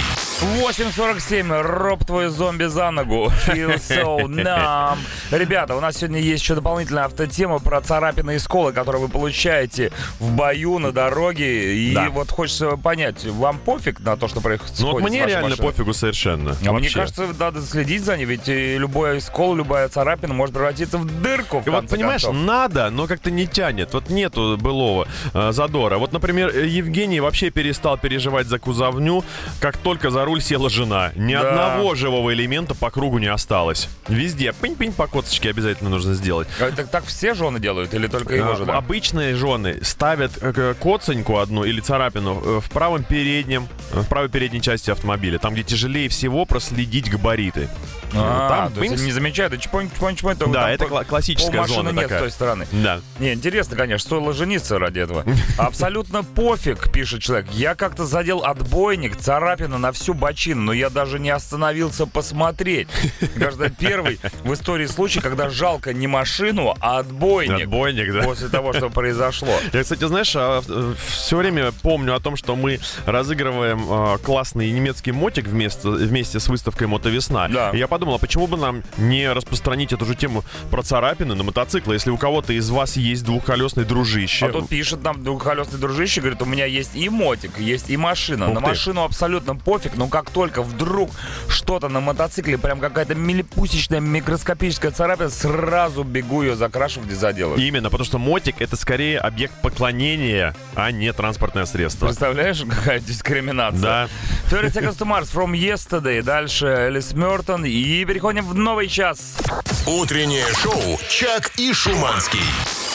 8.47, роб твой зомби за ногу. Feel so numb. Ребята, у нас сегодня есть еще дополнительная автотема про царапины и сколы, которые вы получаете в бою, на дороге. И Да. вот хочется понять, вам пофиг на то, что происходит Ну вот мне реально машиной? пофигу совершенно. А мне кажется, надо следить за ней, ведь и любой скол, любая царапина может превратиться в дырку. В И вот понимаешь, концов. надо, но как-то не тянет. Вот нету былого э, задора. Вот, например, э, Евгений вообще перестал переживать за кузовню, как только за руль села жена. Ни Да. одного живого элемента по кругу не осталось. Везде пынь-пынь по косточке обязательно нужно сделать. А Так, так все жены делают или только его А, жена? Обычные жены ставят э, к- коценьку одну или царапину э, в правом переднем, э, в правой передней части автомобиля, там, где тяжелее всего проследить габариты. А, там то есть не замечают, и чпонь, чпонь, чпонь, Да, там это классическая зона нет такая. с той стороны. Да. Не, интересно, конечно, стоило жениться ради этого. Абсолютно (laughs) пофиг, пишет человек. Я как-то задел отбойник, царапина на всю бочину, но я даже не остановился посмотреть. Это первый в истории случай, когда жалко не машину, а отбойник. Отбойник, да. После того, что произошло. Я, кстати, знаешь, все время помню о том, что мы разыгрываем э, классный немецкий мотик вместе, вместе с выставкой «Мотовесна». Да. И я подумал, а почему бы нам не распространить эту же тему про царапины на мотоциклы, если у кого-то из вас есть двухколесный дружище. А тут пишет нам двухколесный дружище, говорит, у меня есть и мотик, есть и машина. Ух на ты. машину абсолютно пофиг, но как только вдруг что-то на мотоцикле, прям какая-то милипусечная микроскопическая царапина, сразу бегу ее закрашивать и заделывать. Именно, потому что мотик это скорее объект поклонения, а не транспортное средство. Представляешь, (laughs) какая дискриминация? Да. 30 Seconds to Mars from Yesterday. Дальше Элис Мертон. И переходим в новый час. Утреннее шоу «Чак и Шуманский».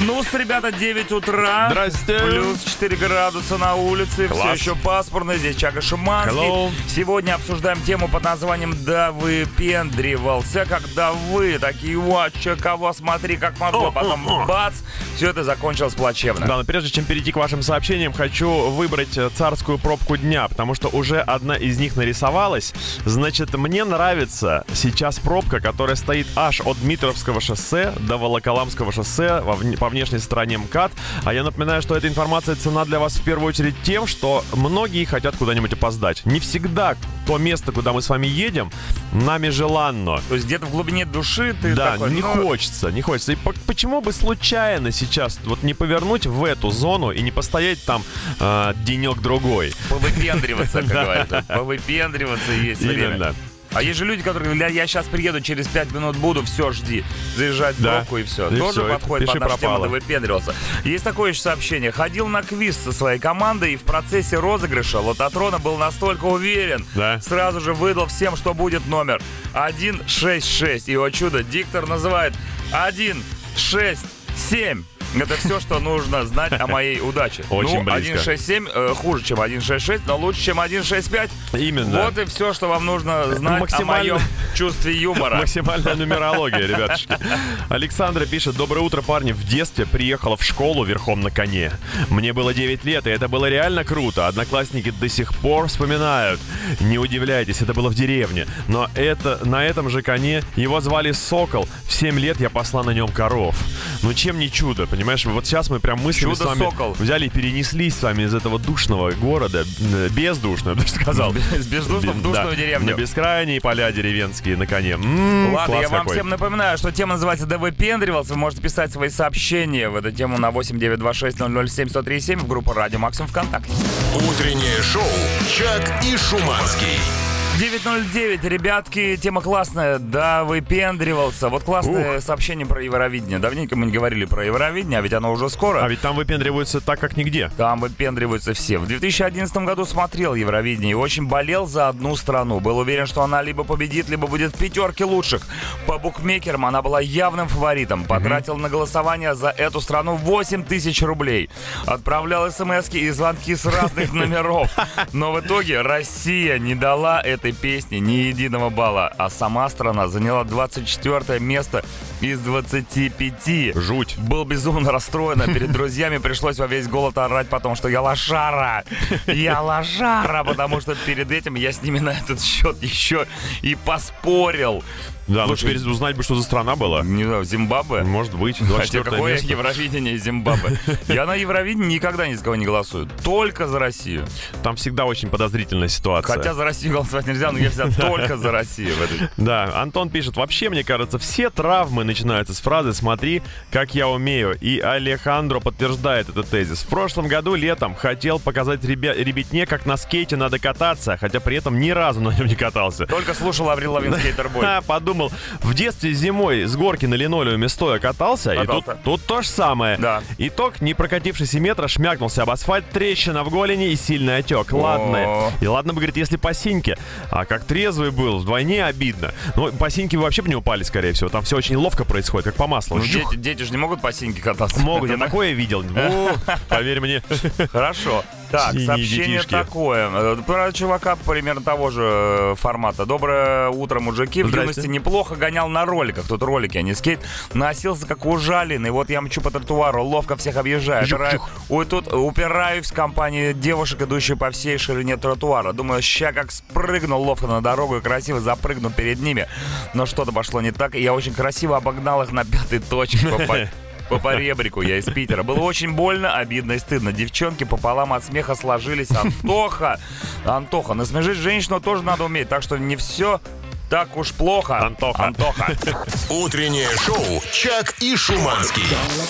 Ну, с ребята, 9 утра. Здрасте. Плюс 4 градуса на улице. Все Класс. еще пасмурно. Здесь Чага Шиманский. Hello. Сегодня обсуждаем тему под названием «Да выпендривался». Когда вы такие, вот, чё, кого смотри, как могу. А потом бац, все это закончилось плачевно. Да, но прежде чем перейти к вашим сообщениям, хочу выбрать э, царскую пробку дня, потому что уже одна из них нарисовалась. Значит, мне нравится сейчас пробка, которая стоит аж от Дмитровского шоссе до Волоколамского шоссе во по внешней стороне МКАД. А я напоминаю, что эта информация цена для вас в первую очередь тем, что многие хотят куда-нибудь опоздать. Не всегда то место, куда мы с вами едем, нами желанно. То есть где-то в глубине души ты Да, такой, не ну, хочется, не хочется. И по- почему бы случайно сейчас вот не повернуть в эту зону и не постоять там э, денек-другой? повыпендриваться, как (laughs) говорится. Повыпендриваться есть время. А есть же люди, которые говорят, я сейчас приеду, через 5 минут буду, все, жди. Заезжать в Да. пробку и все. И Тоже всё, и подходит под нашу тему, ты выпендривался. Есть такое еще сообщение. Ходил на квиз со своей командой и в процессе розыгрыша Лототрона был настолько уверен. Да. Сразу же выдал всем, что будет номер 166. И, о чудо, диктор называет 167. Это все, что нужно знать о моей удаче. Очень ну, близко. 167 э, хуже, чем 166, но лучше, чем 165. Именно. Вот и все, что вам нужно знать максимально- о моем чувстве юмора. Максимальная нумерология, ребятушки. Александра пишет, доброе утро, парни. В детстве приехала в школу верхом на коне. Мне было 9 лет, и это было реально круто. Одноклассники до сих пор вспоминают. Не удивляйтесь, это было в деревне. Но это на этом же коне его звали Сокол. В 7 лет я посла на нем коров. Ну чем не чудо, понимаешь? Вот сейчас мы прям мыслями с вами Чудо-сокол. взяли и перенеслись с вами из этого душного города, э, бездушного, (laughs) я бы сказал. С бездушного в душную деревню. На бескрайние поля деревенские на коне. Ладно, я вам всем напоминаю, что тема называется «Да выпендривался». Вы можете писать свои сообщения в эту тему на 8926-007-1037 в группу «Радио Максимум ВКонтакте». Утреннее шоу «Чак и Шуманский». 9.09, ребятки, тема классная, да, выпендривался. Вот классное сообщение про Евровидение. Давненько мы не говорили про Евровидение, а ведь оно уже скоро. А ведь там выпендриваются так, как нигде. Там выпендриваются все. В 2011 году смотрел Евровидение и очень болел за одну страну. Был уверен, что она либо победит, либо будет в пятерке лучших. По букмекерам она была явным фаворитом. Потратил на голосование за эту страну 8 тысяч рублей. Отправлял смс и звонки с разных (laughs) номеров. Но в итоге Россия не дала этой песне ни единого балла. А сама страна заняла 24 место из 25. Жуть. Был безумно расстроен, а перед друзьями пришлось во весь голод орать потом, что я лошара. Я лошара, потому что перед этим я с ними на этот счет еще и поспорил. Да, ну теперь узнать бы, что за страна была. Не знаю, Зимбабве? Может быть, Хотя 24 какое место. Евровидение Зимбабве? (laughs) Я на Евровидении никогда ни за кого не голосую. Только за Россию. Там всегда очень подозрительная ситуация. Хотя за Россию голосовать нельзя, но я всегда (laughs) только за Россию. Да, Антон пишет, вообще, мне кажется, все травмы начинаются с фразы «смотри, как я умею». И Алехандро подтверждает этот тезис. В прошлом году летом хотел показать ребя- ребятне, как на скейте надо кататься, хотя при этом ни разу на нем не катался. Только слушал Аврил Лавин скейтербой. А, (laughs) подумал, в детстве зимой с горки на линолеуме стоя катался, и тут, тут то же самое. Да. Итог, не прокатившись и метра, шмякнулся об асфальт, трещина в голени и сильный отек. Ладно. И ладно бы, говорит, если по синьке. А как трезвый был, вдвойне обидно. Ну, по синьке вы вообще бы не упали, скорее всего. Там все очень ловко происходит, как по маслу. Ну, дети, дети же не могут по синьке кататься. Могут, я такое видел. (laughs) Поверь мне. Хорошо. Так, Синие сообщение детишки. такое. Э, Про чувака примерно того же э, формата. Доброе утро, мужики. В юности неплохо гонял на роликах. Тут ролики, а не скейт. Носился как ужаленный. Вот я мчу по тротуару, ловко всех объезжаю. Опираю- Ой, тут упираюсь в компании девушек, идущих по всей ширине тротуара. Думаю, ща как спрыгнул ловко на дорогу и красиво запрыгну перед ними. Но что-то пошло не так, и я очень красиво обогнал их на пятой точке. (laughs) по- по- по поребрику, я из Питера. Было очень больно, обидно и стыдно. Девчонки пополам от смеха сложились. Антоха, Антоха, насмешить женщину тоже надо уметь, так что не все так уж плохо. Антоха. Антоха. Утреннее шоу «Чак и Шуманский».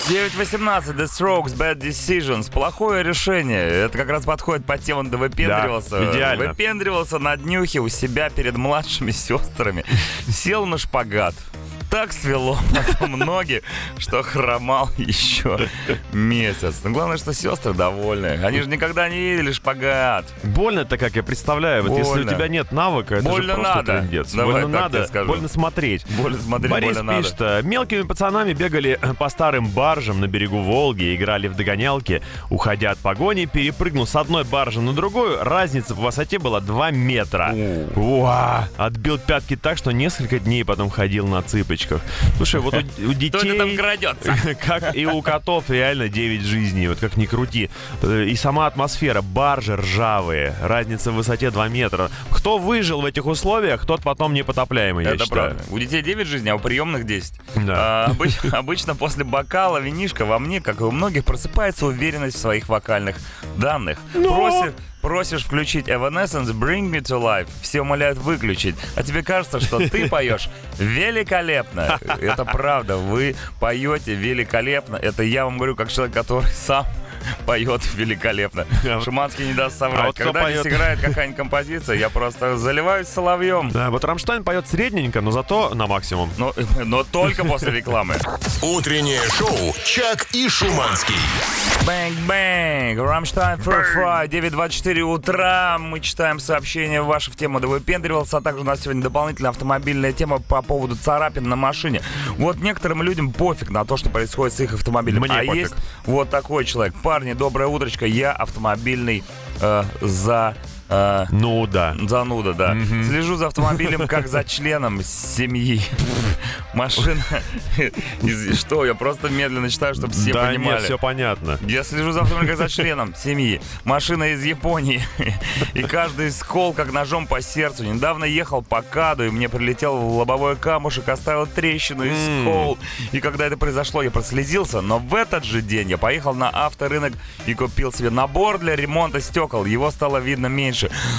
9.18, The Strokes, Bad Decisions. Плохое решение. Это как раз подходит по тему, да выпендривался. Да, идеально. Выпендривался на днюхе у себя перед младшими сестрами. Сел на шпагат. Так свело потом ноги, что хромал еще месяц. Но главное, что сестры довольны. Они же никогда не видели шпагат. Больно-то, как я представляю. Вот если у тебя нет навыка, это Больно же просто надо. трындец. Давай больно надо, больно смотреть. Больно смотреть, Борис больно пишет, надо. э, мелкими пацанами бегали по старым баржам на берегу Волги, играли в догонялки. Уходя от погони, перепрыгнул с одной баржи на другую. Разница в высоте была 2 метра. Уа! Отбил пятки так, что несколько дней потом ходил на цыпочках. Слушай, вот у, у (laughs) детей... Там крадется? (laughs) Как и у котов реально 9 жизней, вот как ни крути. Э, И сама атмосфера, баржи ржавые, разница в высоте 2 метра. Кто выжил в этих условиях, тот потом непотопляемый, я Это считаю. правда. У детей 9 жизней, а у приемных 10. Да. А, (laughs) обыч- обычно после бокала винишка во мне, как и у многих, просыпается уверенность в своих вокальных данных. Просишь, просишь включить Evanescence Bring Me to Life. Все умоляют выключить. А тебе кажется, что ты (laughs) поешь великолепно. Это правда. Вы поете великолепно. Это я вам говорю, как человек, который сам (laughs) поет великолепно. (laughs) Шуманский не даст соврать. А вот Когда здесь поет? играет какая-нибудь композиция, я просто заливаюсь соловьем. Да, вот Рамштайн поет средненько, но зато на максимум. Но, но только после рекламы. Утреннее шоу «Чак и Шуманский». Bang, Rammstein Fry, 9.24 утра. Мы читаем сообщения ваши в тему «Да выпендривался», а также у нас сегодня дополнительная автомобильная тема по поводу царапин на машине. Вот некоторым людям пофиг на то, что происходит с их автомобилем. Мне а пофиг. есть вот такой человек. Парни, доброе утречко, я автомобильный э, за... э, Ну да. Зануда, да. Слежу за автомобилем как за членом семьи. Машина... (laughs) Что, я просто медленно читаю, чтобы все да понимали. нет, все понятно. Я слежу за автомобилем как за членом семьи. Машина из Японии. И каждый скол как ножом по сердцу. Недавно ехал по каду, и мне прилетел лобовой камушек, оставил трещину и скол. И когда это произошло, я прослезился. Но в этот же день я поехал на авторынок и купил себе набор для ремонта стекол. Его стало видно меньше.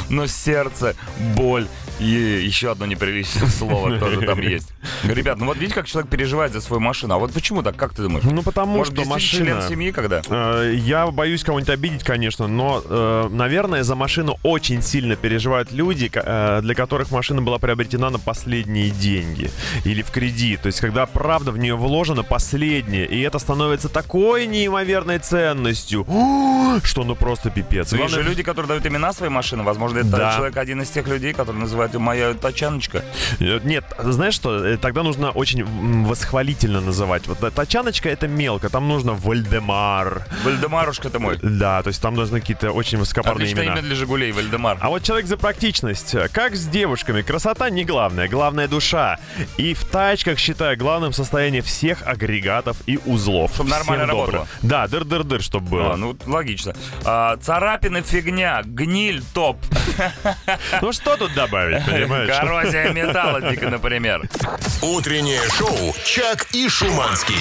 Но сердце, боль И еще одно неприличное (laughs) слово тоже там (laughs) есть. Ребят, ну вот видите, как человек переживает за свою машину. А вот почему так, как ты думаешь? Ну, потому Может, что машина... член семьи когда? Э, Я боюсь кого-нибудь обидеть, конечно, но, э, наверное, за машину очень сильно переживают люди, э, для которых машина была приобретена на последние деньги или в кредит. То есть, когда правда в нее вложено последнее, и это становится такой неимоверной ценностью, (gasps) что ну просто пипец. Есть же люди, которые дают имена своей машины. Возможно, это Да. человек один из тех людей, который называют ее моя тачаночка. Э, Нет, знаешь что, э, тогда нужно очень восхвалительно называть. Вот тачаночка это мелко, там нужно Вальдемар. Вальдемарушка ты мой. Да, то есть там нужны какие-то очень высокопарные Отличное имена. имя для Жигулей, Вальдемар. А вот человек за практичность. Как с девушками? Красота не главное, главная душа. И в тачках, считаю, главным состояние всех агрегатов и узлов. Чтоб нормально Всем работало. Да, дыр-дыр-дыр, чтобы было. А, ну, логично. А, царапины фигня, гниль топ. (laughs) Ну что тут добавить, понимаешь? Коррозия металла, дико, например. Утреннее шоу «Чак и Шуманский».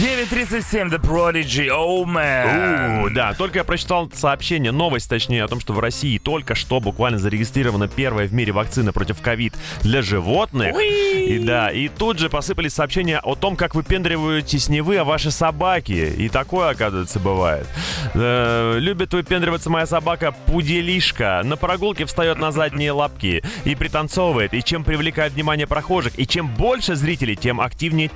9.37, The Prodigy, oh man. У, Да, только я прочитал сообщение, новость точнее, о том, что в России только что буквально зарегистрирована первая в мире вакцина против ковид для животных. И да, и тут же посыпались сообщения о том, как выпендриваетесь не вы, а ваши собаки. И такое, оказывается, бывает. Э, любит выпендриваться моя собака Пуделишка. На прогулке встает на задние лапки и пританцовывает. И чем привлекает внимание прохожих, и чем больше зрителей, тем активнее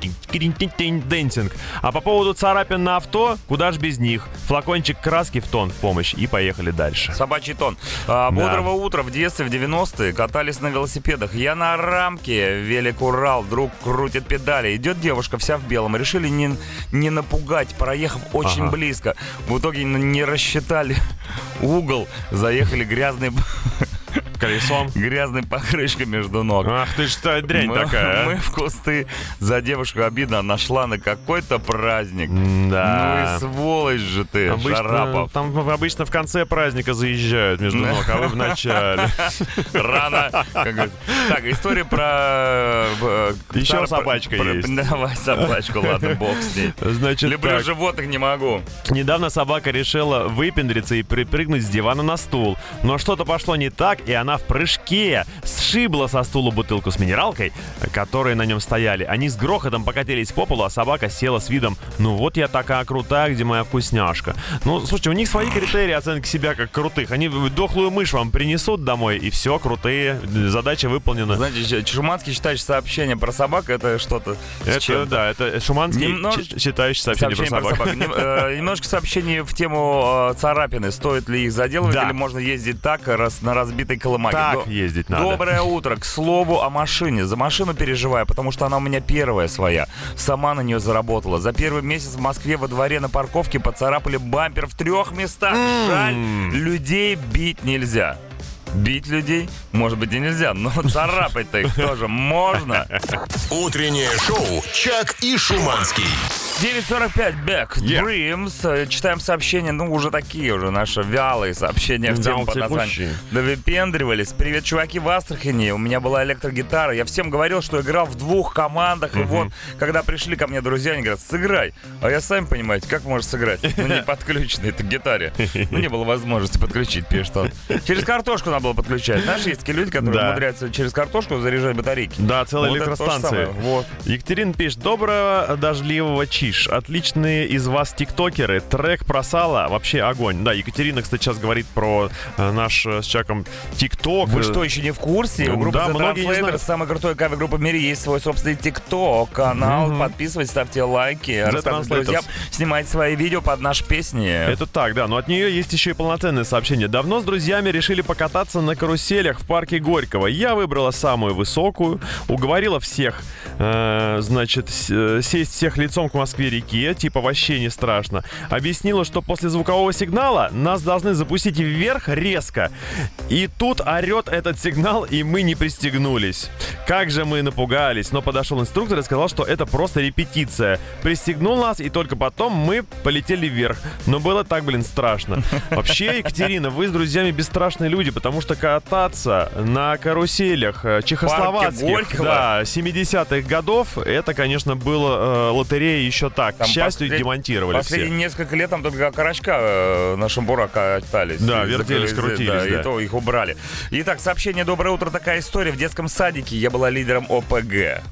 dancing. А по поводу царапин на авто, куда ж без них? Флакончик краски в тон в помощь и поехали дальше. Собачий тон. А, бодрого утра в детстве, в 90-е, катались на велосипедах. Я на рамке, велик Урал, друг крутит педали. Идет девушка вся в белом. Решили не, не напугать, проехав очень Ага. близко. В итоге не рассчитали (laughs) угол, заехали грязной, (laughs) Колесом. грязной покрышкой между ног. Ах ты что, дрянь мы, такая, а? мы в кусты. За девушку обидно, она шла на какой-то праздник. Да. Ну и сволочь же ты, Обычно, Шарапов. там обычно в конце праздника заезжают между ног, а вы в начале. (laughs) Рано. Так, история про... э, Еще про- собачка есть. (laughs) Давай собачку, ладно, бог с ней. Значит, Люблю животных, не могу. недавно собака решила выпендриться и припрыгнуть с дивана на стул. Но что-то пошло не так, и она в прыжке сшибла со стула бутылку с минералкой, которые на нем стояли. Они с грохотом покатились по полу, а собака села с видом «Ну вот я такая крутая, где моя вкусняшка». Ну, слушайте, у них свои критерии оценки себя как крутых. Они дохлую мышь вам принесут домой, и все, крутые, задача выполнена. Знаете, Чуманский считает, что сообщение про собак это что-то Это, да, это Шуманский, ч- считающий сообщение, Сообщение про собак. Нем- э, Немножко сообщений в тему э, царапины. Стоит ли их заделывать или можно ездить так, на разбитой колымаге? Так До- ездить надо. Доброе утро. К слову о машине. За машину переживаю, потому что она у меня первая своя. Сама на нее заработала. За первый месяц в Москве во дворе на парковке поцарапали бампер в трех местах. Жаль, людей бить нельзя. Бить людей, может быть, и нельзя, но (laughs) царапать-то их тоже можно. Утреннее шоу «Чак и Шуманский». 9.45, Back Yeah. Dreams. Э, Читаем сообщения, ну, уже такие уже наши вялые сообщения в тему под названием. Да выпендривались. Привет, чуваки в Астрахани. У меня была электрогитара. Я всем говорил, что играл в двух командах. И вот, когда пришли ко мне друзья, они говорят, сыграй. А я, сами понимаете, как можно сыграть? Ну, (laughs) не подключенной это гитаре. Ну, не было возможности подключить, пишет он. Через картошку надо было подключать. Знаешь, есть такие люди, которые Да. умудряются через картошку заряжать батарейки. Да, целая Вот электростанция. Вот. Екатерин пишет, доброго дождливого чиш. Отличные из вас тиктокеры. Трек про сало. Вообще огонь. Да, Екатерина, кстати, сейчас говорит про э, наш э, с Чаком тикток. Вы что, еще не в курсе? У Да, группы The многие не знают. самой крутой кавер-группы в мире, есть свой собственный ТикТок канал. Подписывайтесь, ставьте лайки, рассказывайте друзьям, снимайте свои видео под наши песни. Это так, да, но от нее есть еще и полноценное сообщение. Давно с друзьями решили покататься на каруселях в парке Горького. Я выбрала самую высокую, уговорила всех, э, значит, э, сесть всех лицом к Москве-реке, типа вообще не страшно. Объяснила, что после звукового сигнала нас должны запустить вверх резко. И тут орет этот сигнал, и мы не пристегнулись. Как же мы напугались, но подошел инструктор и сказал, что это просто репетиция. Пристегнул нас, и только потом мы полетели вверх. Но было так, блин, страшно. Вообще, Екатерина, вы с друзьями бесстрашные люди, потому что кататься на каруселях э, чехословацких, да, 70-х годов, это, конечно, было э, лотерея еще еще так. Там К счастью, послед- демонтировали Последние все. несколько лет там только карачка э, на шамбура катались. Да, вертелись, крутились, Да, да. и то их убрали. Итак, сообщение «Доброе утро». Такая история. В детском садике я была лидером ОПГ.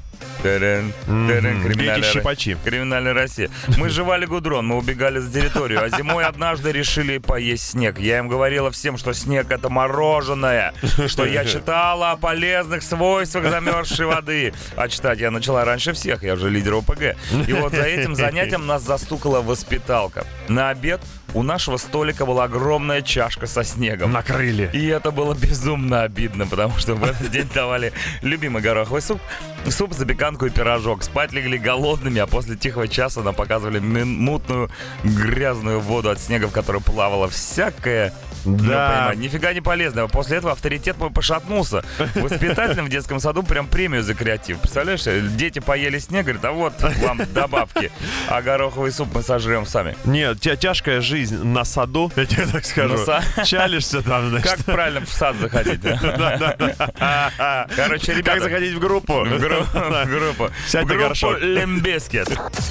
Та-дам, Мгм. криминальная. Криминальная Россия. Мы (laughs) жевали гудрон, мы убегали за территорию, а зимой однажды решили поесть снег. Я им говорила всем, что снег это мороженое, что я (laughs) читала о полезных свойствах замерзшей воды. А читать я начала раньше всех, я же лидер ОПГ. И вот за этим занятием нас застукала воспиталка. На обед у нашего столика была огромная чашка со снегом. Накрыли. И это было безумно обидно, потому что в этот день давали любимый гороховый суп, суп, запеканку и пирожок. Спать легли голодными, а после тихого часа нам показывали мутную грязную воду от снега, в которой плавало всякое. ну, Да. понимаете, нифига не полезного. После этого авторитет мой пошатнулся. Воспитателям в детском саду прям премию за креатив. Представляешь, дети поели снег, говорят, а вот вам добавки. А гороховый суп мы сожрем сами. Нет, тя- тяжкая жизнь на саду, я тебе так скажу. Са- (laughs) Чалишься там, значит. Как правильно в сад заходить? да? (laughs) Короче, ребята, Как заходить в группу? В (laughs) группу. Сядь на горшок.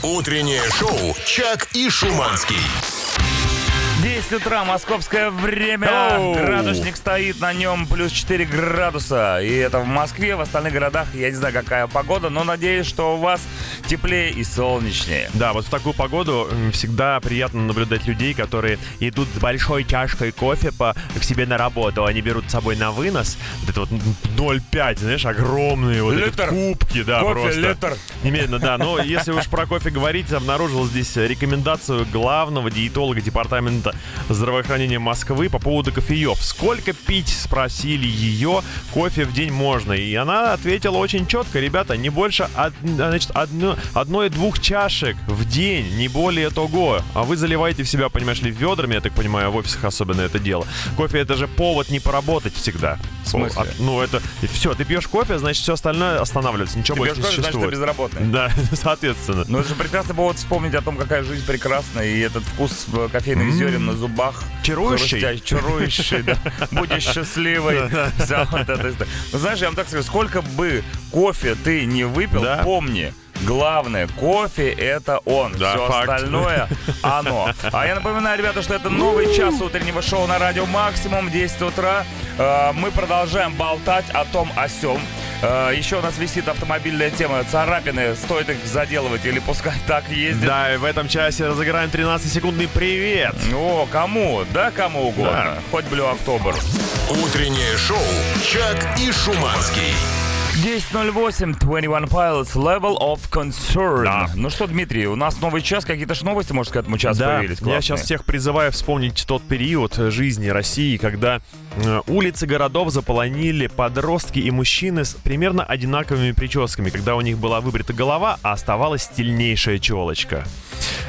Утреннее шоу «Чак и Шуманский». 10 утра, московское время. Hello. Градусник стоит, на нем плюс 4 градуса. И это в Москве, в остальных городах я не знаю, какая погода, но надеюсь, что у вас теплее и солнечнее. Да, вот в такую погоду всегда приятно наблюдать людей, которые идут с большой чашкой кофе по, к себе на работу. Они берут с собой на вынос вот это вот м, 0,5, знаешь, огромные вот эти Литр. кубки, да, Кофе, просто. литр. Немедленно, да. Но если уж про кофе говорить, обнаружил здесь рекомендацию главного диетолога департамента здравоохранения Москвы по поводу кофеев. Сколько пить, спросили ее, кофе в день можно. И она ответила очень четко, ребята, не больше од- значит, одно- одной-двух чашек в день, не более того. А вы заливаете в себя, понимаешь ли, ведрами, я так понимаю, в офисах особенно это дело. Кофе это же повод не поработать всегда. Смысле? От- ну, это все, ты пьешь кофе, значит, все остальное останавливается, ничего Ты больше не кофе, значит, ты существует. безработный. Да, (laughs) соответственно. Ну, это же прекрасный повод вспомнить о том, какая жизнь прекрасна, и этот вкус кофейных зерен на зубах. Чарующий. хрустящий, Чарующий, да. (laughs) Будешь счастливой. (laughs) Ну, знаешь, я вам так скажу, сколько бы кофе ты не выпил, помни, Главное, кофе это он. Да, Все факт. остальное оно. А я напоминаю, ребята, что это новый час утреннего шоу на радио Максимум 10 утра. Э, Мы продолжаем болтать о том о сём. Э, Еще у нас висит автомобильная тема. Царапины, стоит их заделывать или пускай так ездит. Да, и в этом часе разыграем 13-секундный привет. О, кому? Да, кому угодно. Хоть Блю Октобер. Утреннее шоу «Чак и Шуманский». 10.08, 21 Pilots, Level of Concern. Да. Ну что, Дмитрий, у нас новый час, какие-то ж новости, может, к этому часу Да, появились? я классные. сейчас всех призываю вспомнить тот период жизни России, когда э, улицы городов заполонили подростки и мужчины с примерно одинаковыми прическами, когда у них была выбрита голова, а оставалась стильнейшая челочка.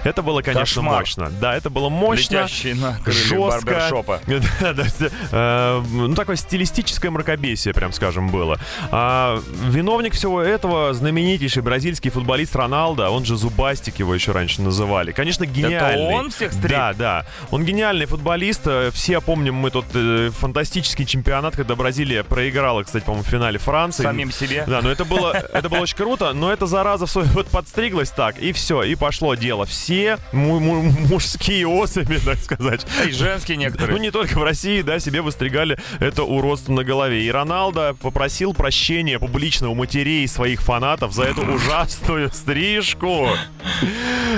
Это было, конечно, Кошмар. мощно. Да, это было мощно. Летящие на жестко. (laughs) э, ну, такое стилистическое мракобесие, прям скажем, было. А, виновник всего этого знаменитейший бразильский футболист Роналдо, он же Зубастик его еще раньше называли. Конечно, гениальный. он всех стриг? Да, да. Он гениальный футболист. Э, Все помним мы тот э, фантастический чемпионат, когда Бразилия проиграла, кстати, по-моему, в финале Франции. Самим себе. Да, но это было, это было очень круто, но эта зараза в свой (laughs) вот подстриглась так, и все, и пошло дело. Все му- му- мужские особи, так сказать, И женские некоторые. ну, не только в России, да, себе выстригали это уродство на голове. И Роналдо попросил прощения публично у матерей своих фанатов за эту ужасную стрижку.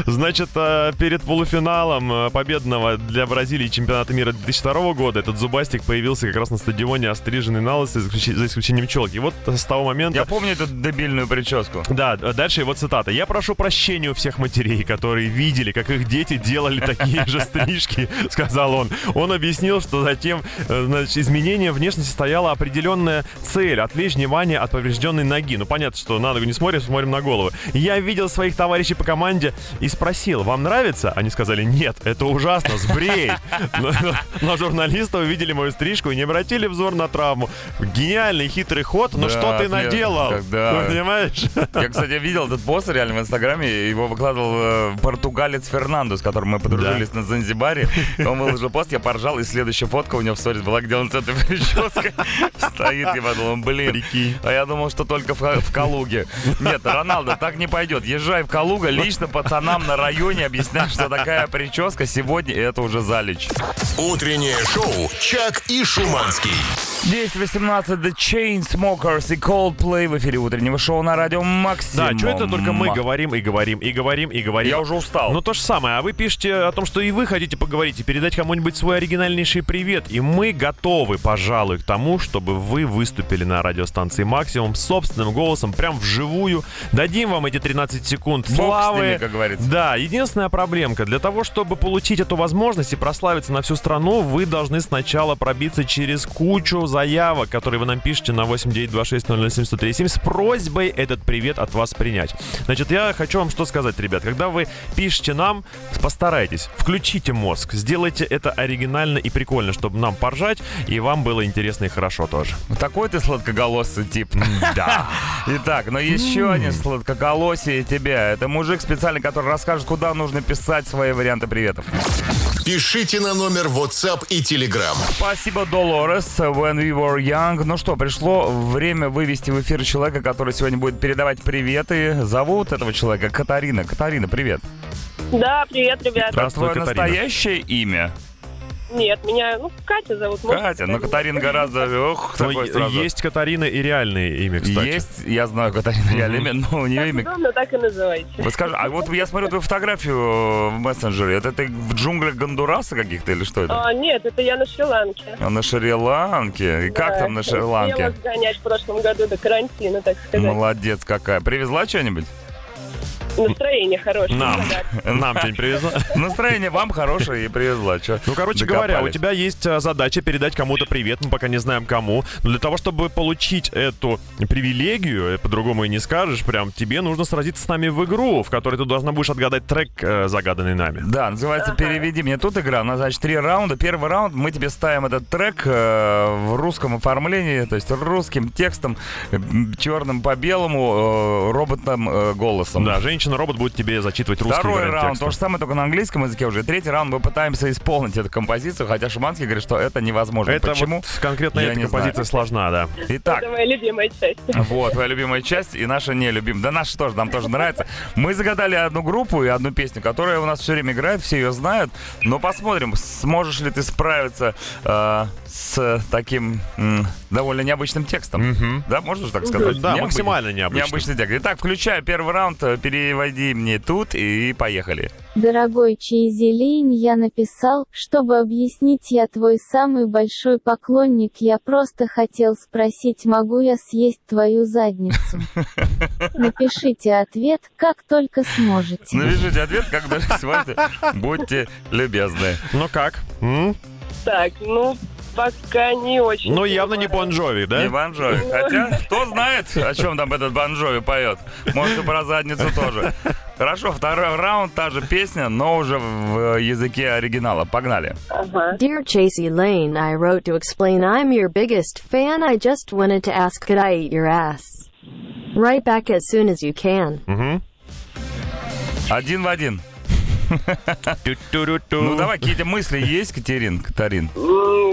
Значит, э, перед полуфиналом э, победного для Бразилии чемпионата мира 2002 года этот зубастик появился как раз на стадионе, остриженный на лысо, за исключ- за исключением челки. И вот с того момента... Я помню эту дебильную прическу. Да, дальше его цитата. «Я прошу прощения у всех матерей, которые видели, как их дети делали такие же стрижки», (laughs) — сказал он. Он объяснил, что затем э, значит, изменение внешности стояла определенная цель — отвлечь внимание от поврежденной ноги. Ну, понятно, что на ногу не смотрим, смотрим на голову. Я видел своих товарищей по команде и спросил, вам нравится? Они сказали, нет, это ужасно, сбрей. (laughs) Но, журналисты увидели мою стрижку и не обратили взор на травму. Гениальный хитрый ход, но что ты наделал? да. (laughs) Понимаешь? Я, кстати, видел этот пост реально в Инстаграме, его выкладывал э, португалец Фернандо, с которым мы подружились на Занзибаре. Он выложил (laughs) пост, я поржал, и следующая фотка у него в сторис была, где он с этой прической (laughs) стоит. Я подумал, блин. А я думал, что только в, в Калуге. Нет, Роналдо, так не пойдет. Езжай в Калуга, лично пацанам на районе объясняй, что такая прическа сегодня, это уже залич. Утреннее шоу «Чак и Шуманский». 10.18 The Chainsmokers и Coldplay в эфире утреннего шоу на радио Максимум. Да, что это только мы говорим и говорим и говорим и говорим. Я уже устал. Ну то же самое, а вы пишете о том, что и вы хотите поговорить и передать кому-нибудь свой оригинальнейший привет. И мы готовы, пожалуй, к тому, чтобы вы выступили на радиостанции Максимум собственным голосом, прям вживую. Дадим вам эти 13 секунд Бог славы. ними, как говорится. Да, единственная проблемка. Для того, чтобы получить эту возможность и прославиться на всю страну, вы должны сначала пробиться через кучу заявок, которые вы нам пишете на 8926 с просьбой этот привет от вас принять. Значит, я хочу вам что сказать, ребят. Когда вы пишете нам, постарайтесь, включите мозг, сделайте это оригинально и прикольно, чтобы нам поржать, и вам было интересно и хорошо тоже. Такой ты сладкоголосый тип. Да. (laughs) Итак, но еще один сладкоголосие тебя. Это мужик специальный, который расскажет, куда нужно писать свои варианты приветов. Пишите на номер WhatsApp и Telegram. Спасибо, Долорес. When we were young. Ну что, пришло время вывести в эфир человека, который сегодня будет передавать приветы. Зовут этого человека Катарина. Катарина, привет. Да, привет, ребята. Здравствуй, Твое Катарина. настоящее имя? Нет, меня, ну, Катя зовут. Катя. Но Катарина гораздо... Ох, Ну, такой сразу. есть Катарина и реальное имя, кстати. Есть, я знаю Катарина реально имя, но у нее Как имя... удобно, так и называйте. Вот скажи, а вот я смотрю твою фотографию в мессенджере. Это ты в джунглях Гондураса каких-то или что это? А, нет, это я на Шри-Ланке. А на Шри-Ланке. И как Да, там на успела Шри-Ланке? сгонять в прошлом году до карантина, так сказать. Молодец какая. Привезла что-нибудь? Настроение хорошее. Нам. Нам что-нибудь привезла? Настроение вам хорошее и привезла. Чё? Ну, короче говоря, у тебя есть э, задача передать кому-то привет, мы пока не знаем кому. Но для того, чтобы получить эту привилегию, э, по-другому и не скажешь, прям тебе нужно сразиться с нами в игру, в которой ты должна будешь отгадать трек, э, загаданный нами. Да, называется «Переведи мне». Тут игра, у нас, значит, три раунда. Первый раунд, мы тебе ставим этот трек э, в русском оформлении, то есть русским текстом, черным по белому, э, роботным э, голосом. Да, женщина-робот будет тебе зачитывать русский Второй раунд, текста. то же самое, только на английском языке уже. Третий раунд, мы пытаемся исполнить эту композицию, хотя Шуманский говорит, что это невозможно. Это Почему? вот конкретно Я эта не композиция знаю. сложна, да. Итак, Это моя любимая часть. Вот, твоя любимая часть и наша нелюбимая. Да наша тоже, нам тоже нравится. Мы загадали одну группу и одну песню, которая у нас все время играет, все ее знают. Но посмотрим, сможешь ли ты справиться э, с таким м, довольно необычным текстом. Да, можно же так сказать? Да, Необы- максимально необычным. Необычный текст. Итак, включай первый раунд, э, переводи мне тут и поехали. Дорогой Чейзелейн, я написал, чтобы объяснить, я твой самый большой поклонник, я просто хотел спросить, могу я съесть твою задницу? (laughs) Напишите ответ, как только сможете. Напишите ответ, как даже сможете. Будьте любезны. Ну как? М? Так, ну, пока не очень. Ну, явно не. Бон Джови, да? Не Бон Джови. Хотя, кто знает, о чем там этот Бон Джови поет. Может, и про задницу тоже. Хорошо, второй раунд, та же песня, но уже в языке оригинала. Погнали. Dear Chasey Lane, I wrote to explain I'm your biggest fan. I just wanted to ask could I eat your ass? Right back as soon as you can. Мгм. Один в один. Ну давай, какие-то мысли есть, Катерин, Катарин?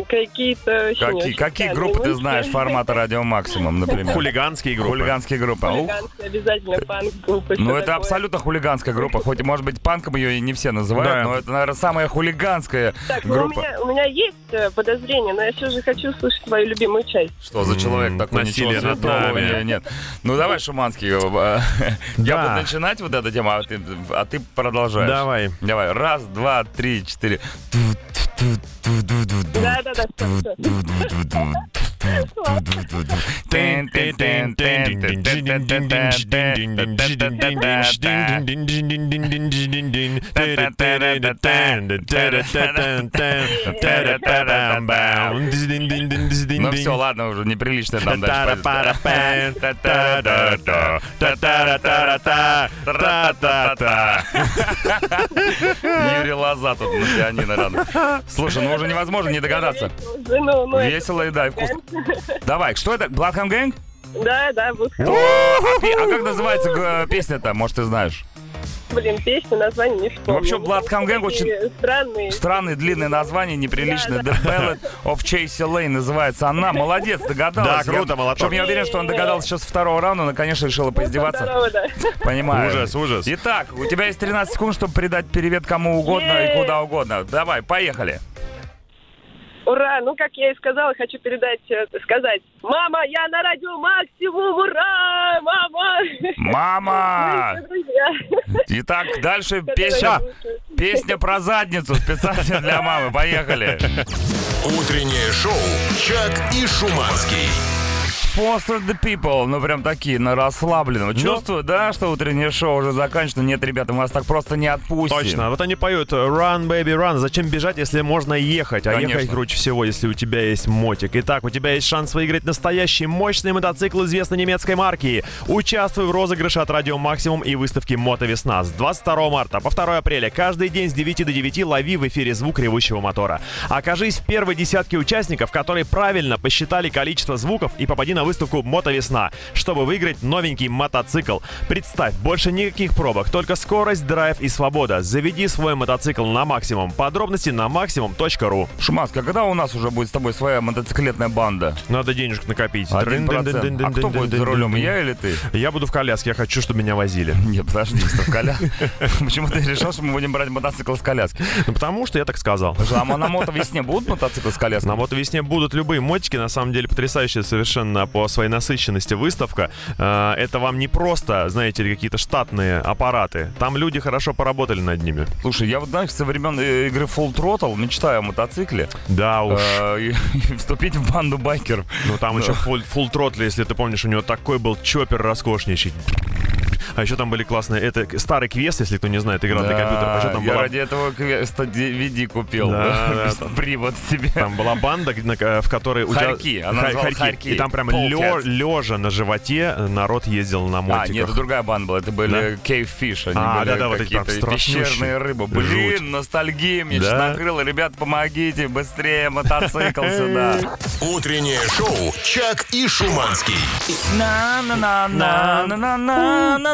Какие-то Какие, какие группы ты знаешь формата радио Максимум, например? Хулиганские группы. Хулиганские группы. Ух, Хулиганская, обязательно панк-группа. Ну, это абсолютно хулиганская группа. Хоть, может быть, панком ее и не все называют, но это, наверное, самая хулиганская Так, ну, у группа. меня, у меня есть э, подозрение, но я все же хочу слушать твою любимую часть. Что за человек такой? насилие над нами. нет. Ну, давай, Шуманский. э, (laughs) Я буду начинать вот эту тему, а ты, а ты продолжаешь. Давай. Давай. Раз, два, три, четыре. Да-да-да. Ну все, ладно, уже неприлично там дальше. Юрий Лоза тут на пианино рядом. Слушай, ну уже невозможно не догадаться. Весело и да, и вкусно. Давай, что это? Bloodhound Gang? Да, да. О, а, а как называется песня-то, может, ты знаешь? Блин, песня, название не вспомню. Вообще, Ну, Blood там Come Gang такие Странные. Странное длинное название, неприличное. The Ballad of Chasey Lane называется она. Молодец, догадалась. Да, круто, молоток. Чтоб я уверен, что он догадался сейчас второго раунда, но, конечно, решила поиздеваться. Здорово, да. Понимаю. Ужас, ужас. Итак, у тебя есть 13 секунд, чтобы передать привет кому угодно и куда угодно. Давай, поехали. Ура! Ну, как я и сказала, хочу передать, э, сказать. Мама, я на радио Максимум! Ура! Мама! Мама! Итак, дальше песня, (laughs) песня про задницу специально для мамы. Поехали. Утреннее шоу «Чак и Шуманский». Foster the people. Ну, прям такие, на расслабленном. Чувствую, да, что утреннее шоу уже заканчивается. Нет, ребята, мы вас так просто не отпустим. Точно. Вот они поют Run, baby, run. Зачем бежать, если можно ехать? А Конечно. ехать круче всего, если у тебя есть мотик. Итак, у тебя есть шанс выиграть настоящий мощный мотоцикл известной немецкой марки. Участвуй в розыгрыше от Радио Максимум и выставки Мото Весна с 22 марта по 2 апреля. Каждый день с 9 до 9 лови в эфире звук ревущего мотора. Окажись в первой десятке участников, которые правильно посчитали количество звуков и попади на выставку Мото Весна, чтобы выиграть новенький мотоцикл. Представь, больше никаких пробок, только скорость, драйв и свобода. Заведи свой мотоцикл на максимум. Подробности на максимум.ру. Шумаска, когда у нас уже будет с тобой своя мотоциклетная банда? Надо денежек накопить. Один процент. А кто будет за рулем, я или ты? Я буду в коляске, я хочу, чтобы меня возили. (laughs) Нет, подожди, что в коляске. (laughs) Почему ты решил, что мы будем брать мотоцикл с коляски? Ну, потому что я так сказал. А на мото весне будут мотоциклы с коляской? На вот весне будут любые мотики, на самом деле потрясающая совершенно по своей насыщенности выставка. Э, Это вам не просто, знаете, ли, какие-то штатные аппараты. Там люди хорошо поработали над ними. Слушай, я вот, знаешь, со времен э, игры Full Throttle мечтаю о мотоцикле. Да уж. (laughs) и вступить в банду байкеров. Ну там еще full, full throttle, если ты помнишь, у него такой был чоппер роскошнейший. А еще там были классные. Это старый квест, если кто не знает, игра для компьютеров. А еще там я была, ради этого квеста DVD купил. Да, да, Привод себе. там была банда, э, в которой у тебя... Харьки, она Ха- называлась Харьки. И там прям лежа на животе народ ездил на А, мотиках. нет, это другая банда была. Это были Fish. Они А, были да-да, вот эти там пещерные рыбы. Блин, Жуть. ностальгия мне Да? накрыла. Ребята, помогите, быстрее мотоцикл сюда. Утреннее шоу «Чак и Шуманский».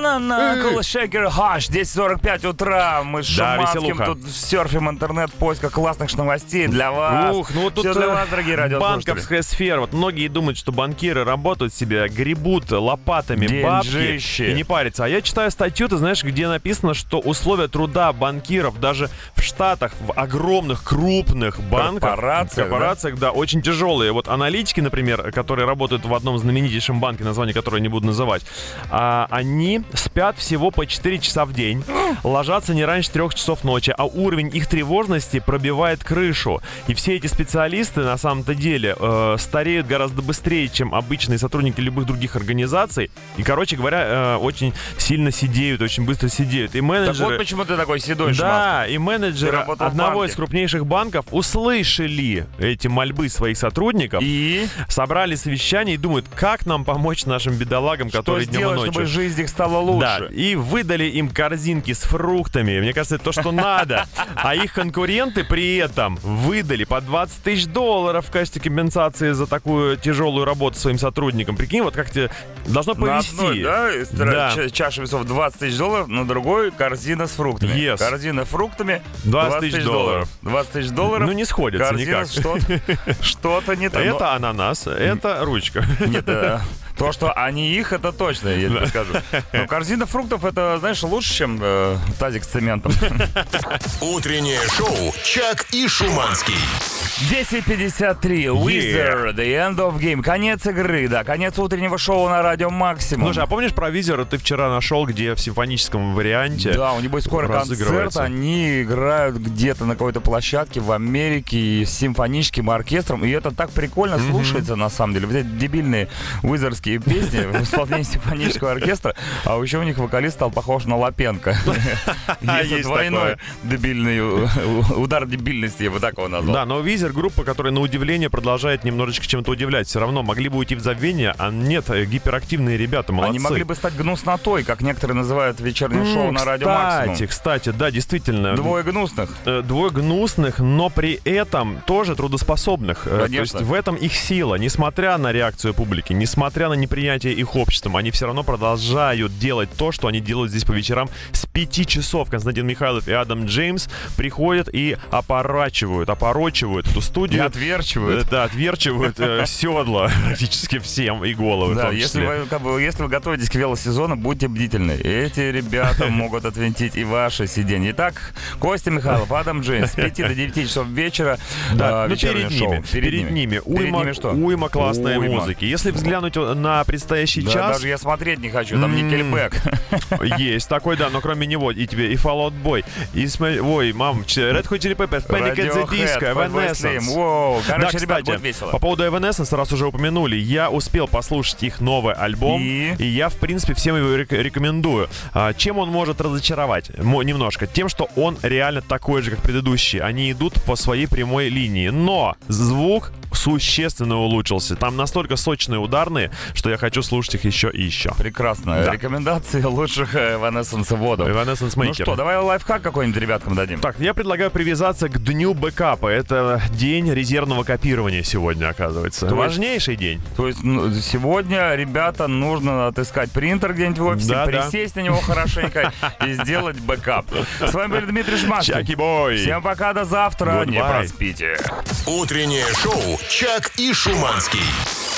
Шамана на Шейкер Хаш. 10.45 утра. Мы с да, Шаманским веселуха. тут серфим интернет поиска классных новостей для вас. Ух, ну вот тут Все для э, вас, дорогие. Банковская сфера. Вот многие думают, что банкиры работают себе, гребут лопатами Деньжище. бабки и не парятся. А я читаю статью, ты знаешь, где написано, что условия труда банкиров даже в Штатах, в огромных, крупных банках, корпорациях, корпорациях да? да, очень тяжелые. Вот аналитики, например, которые работают в одном знаменитейшем банке, название которого не буду называть, а, они спят всего по 4 часа в день, ложатся не раньше 3 часов ночи, а уровень их тревожности пробивает крышу. И все эти специалисты на самом-то деле э, стареют гораздо быстрее, чем обычные сотрудники любых других организаций. И, короче говоря, э, очень сильно сидеют, очень быстро сидеют. И Так менеджеры... вот почему ты такой седой. Да, и Ты менеджеры одного из крупнейших банков услышали эти мольбы своих сотрудников, И собрали совещание и думают, как нам помочь нашим бедолагам, что которые днем и сделать, ночью. чтобы жизнь их стала лучше? Да, и выдали им корзинки с фруктами. Мне кажется, это то, что надо. А их конкуренты при этом выдали по 20 тысяч долларов в качестве компенсации за такую тяжелую работу своим сотрудникам. Прикинь, вот как тебе должно На повезти. одной, да, из тра- Да. ча- чаша весов 20 тысяч долларов, на другой корзина с фруктами. Yes. Корзина с фруктами 20 тысяч долларов. 20 тысяч долларов. Ну, не сходятся корзина никак. Что-то, что-то не (laughs) то. Это ананас, это ручка. Нет, э, то, что они их, это точно, я тебе скажу. Но корзина фруктов, это, знаешь, лучше, чем э, тазик с цементом. Утреннее шоу «Чак и Шуманский». 10.53, Wizard, The End of Game. Конец игры, да, конец утреннего шоу на радио Максимум. Слушай, а помнишь про Визера ты вчера нашел, где в симфоническом варианте? Да, у будет скоро концерт, они играют где-то на какой-то площадке в Америке с симфоническим оркестром, и это так прикольно слушается, на самом деле. Вот эти дебильные вызорские песни в исполнении (laughs) симфонического оркестра, а еще у них вокалист стал похож на Лапенко. (laughs) Есть Есть двойной дебильный у- у- удар дебильности, я бы так его назвал. Да, но Визер группа, которая на удивление продолжает немножечко чем-то удивлять. Все равно могли бы уйти в забвение, а нет, э, гиперактивные ребята, молодцы. Они могли бы стать гнуснотой, как некоторые называют вечернее М, шоу на радио Кстати, Максимум. кстати, да, действительно. Двое гнусных. э, двое гнусных, но при этом тоже трудоспособных. Э, То Конечно. есть в этом их сила. Несмотря на реакцию публики, несмотря на неприятие их обществом, они все равно продолжают делать то, что они делают здесь по вечерам с 5 часов Константин Михайлов и Адам Джеймс приходят и опорачивают, опорочивают эту И студию. отверчивают. Э, Да, отверчивают э, (laughs) седла практически всем и головы Да, если вы, как бы, если вы готовитесь к велосезону, будьте бдительны. Эти ребята (laughs) могут отвинтить и ваше сиденье. Итак, Костя Михайлов, Адам Джеймс, с (laughs) 5 до 9 часов вечера. Да, э, ну перед шоу. ними, перед, ними, Перед уйма, ними что? уйма классной Уйма. музыки. Если взглянуть на предстоящий Да, час, даже я смотреть не хочу, там М. Никельбэк. есть такой, да, но кроме него и тебе и Fall Out Boy, и см- ой, мам, Red Hot Chili Peppers, Panic at the Disco. Evanescence. Воу, Да, короче, ребят, кстати, будет весело. по поводу Evanescence, раз уже упомянули, я успел послушать их новый альбом, И? я, в принципе, всем его рек- рекомендую. А, чем он может разочаровать? Мо- немножко. Тем, что он реально такой же, как предыдущие. Они идут по своей прямой линии. Но звук существенно улучшился. Там настолько сочные ударные, что я хочу слушать их еще и еще. Прекрасно. Да. Рекомендации лучших Evanescence водов. Evanescence Ну Maker. что, давай лайфхак какой-нибудь ребяткам дадим. Так, я предлагаю привязаться к дню бэкапа. Это день резервного копирования сегодня, оказывается. То есть- Важнейший день. То есть ну, сегодня, ребята, нужно отыскать принтер где-нибудь в офисе, Да, да. присесть на него хорошенько (laughs) и сделать бэкап. С вами был Дмитрий Шматкин. Чаки-бой! Всем пока, до завтра. Не проспите. Утреннее шоу «Чак и Шуманский».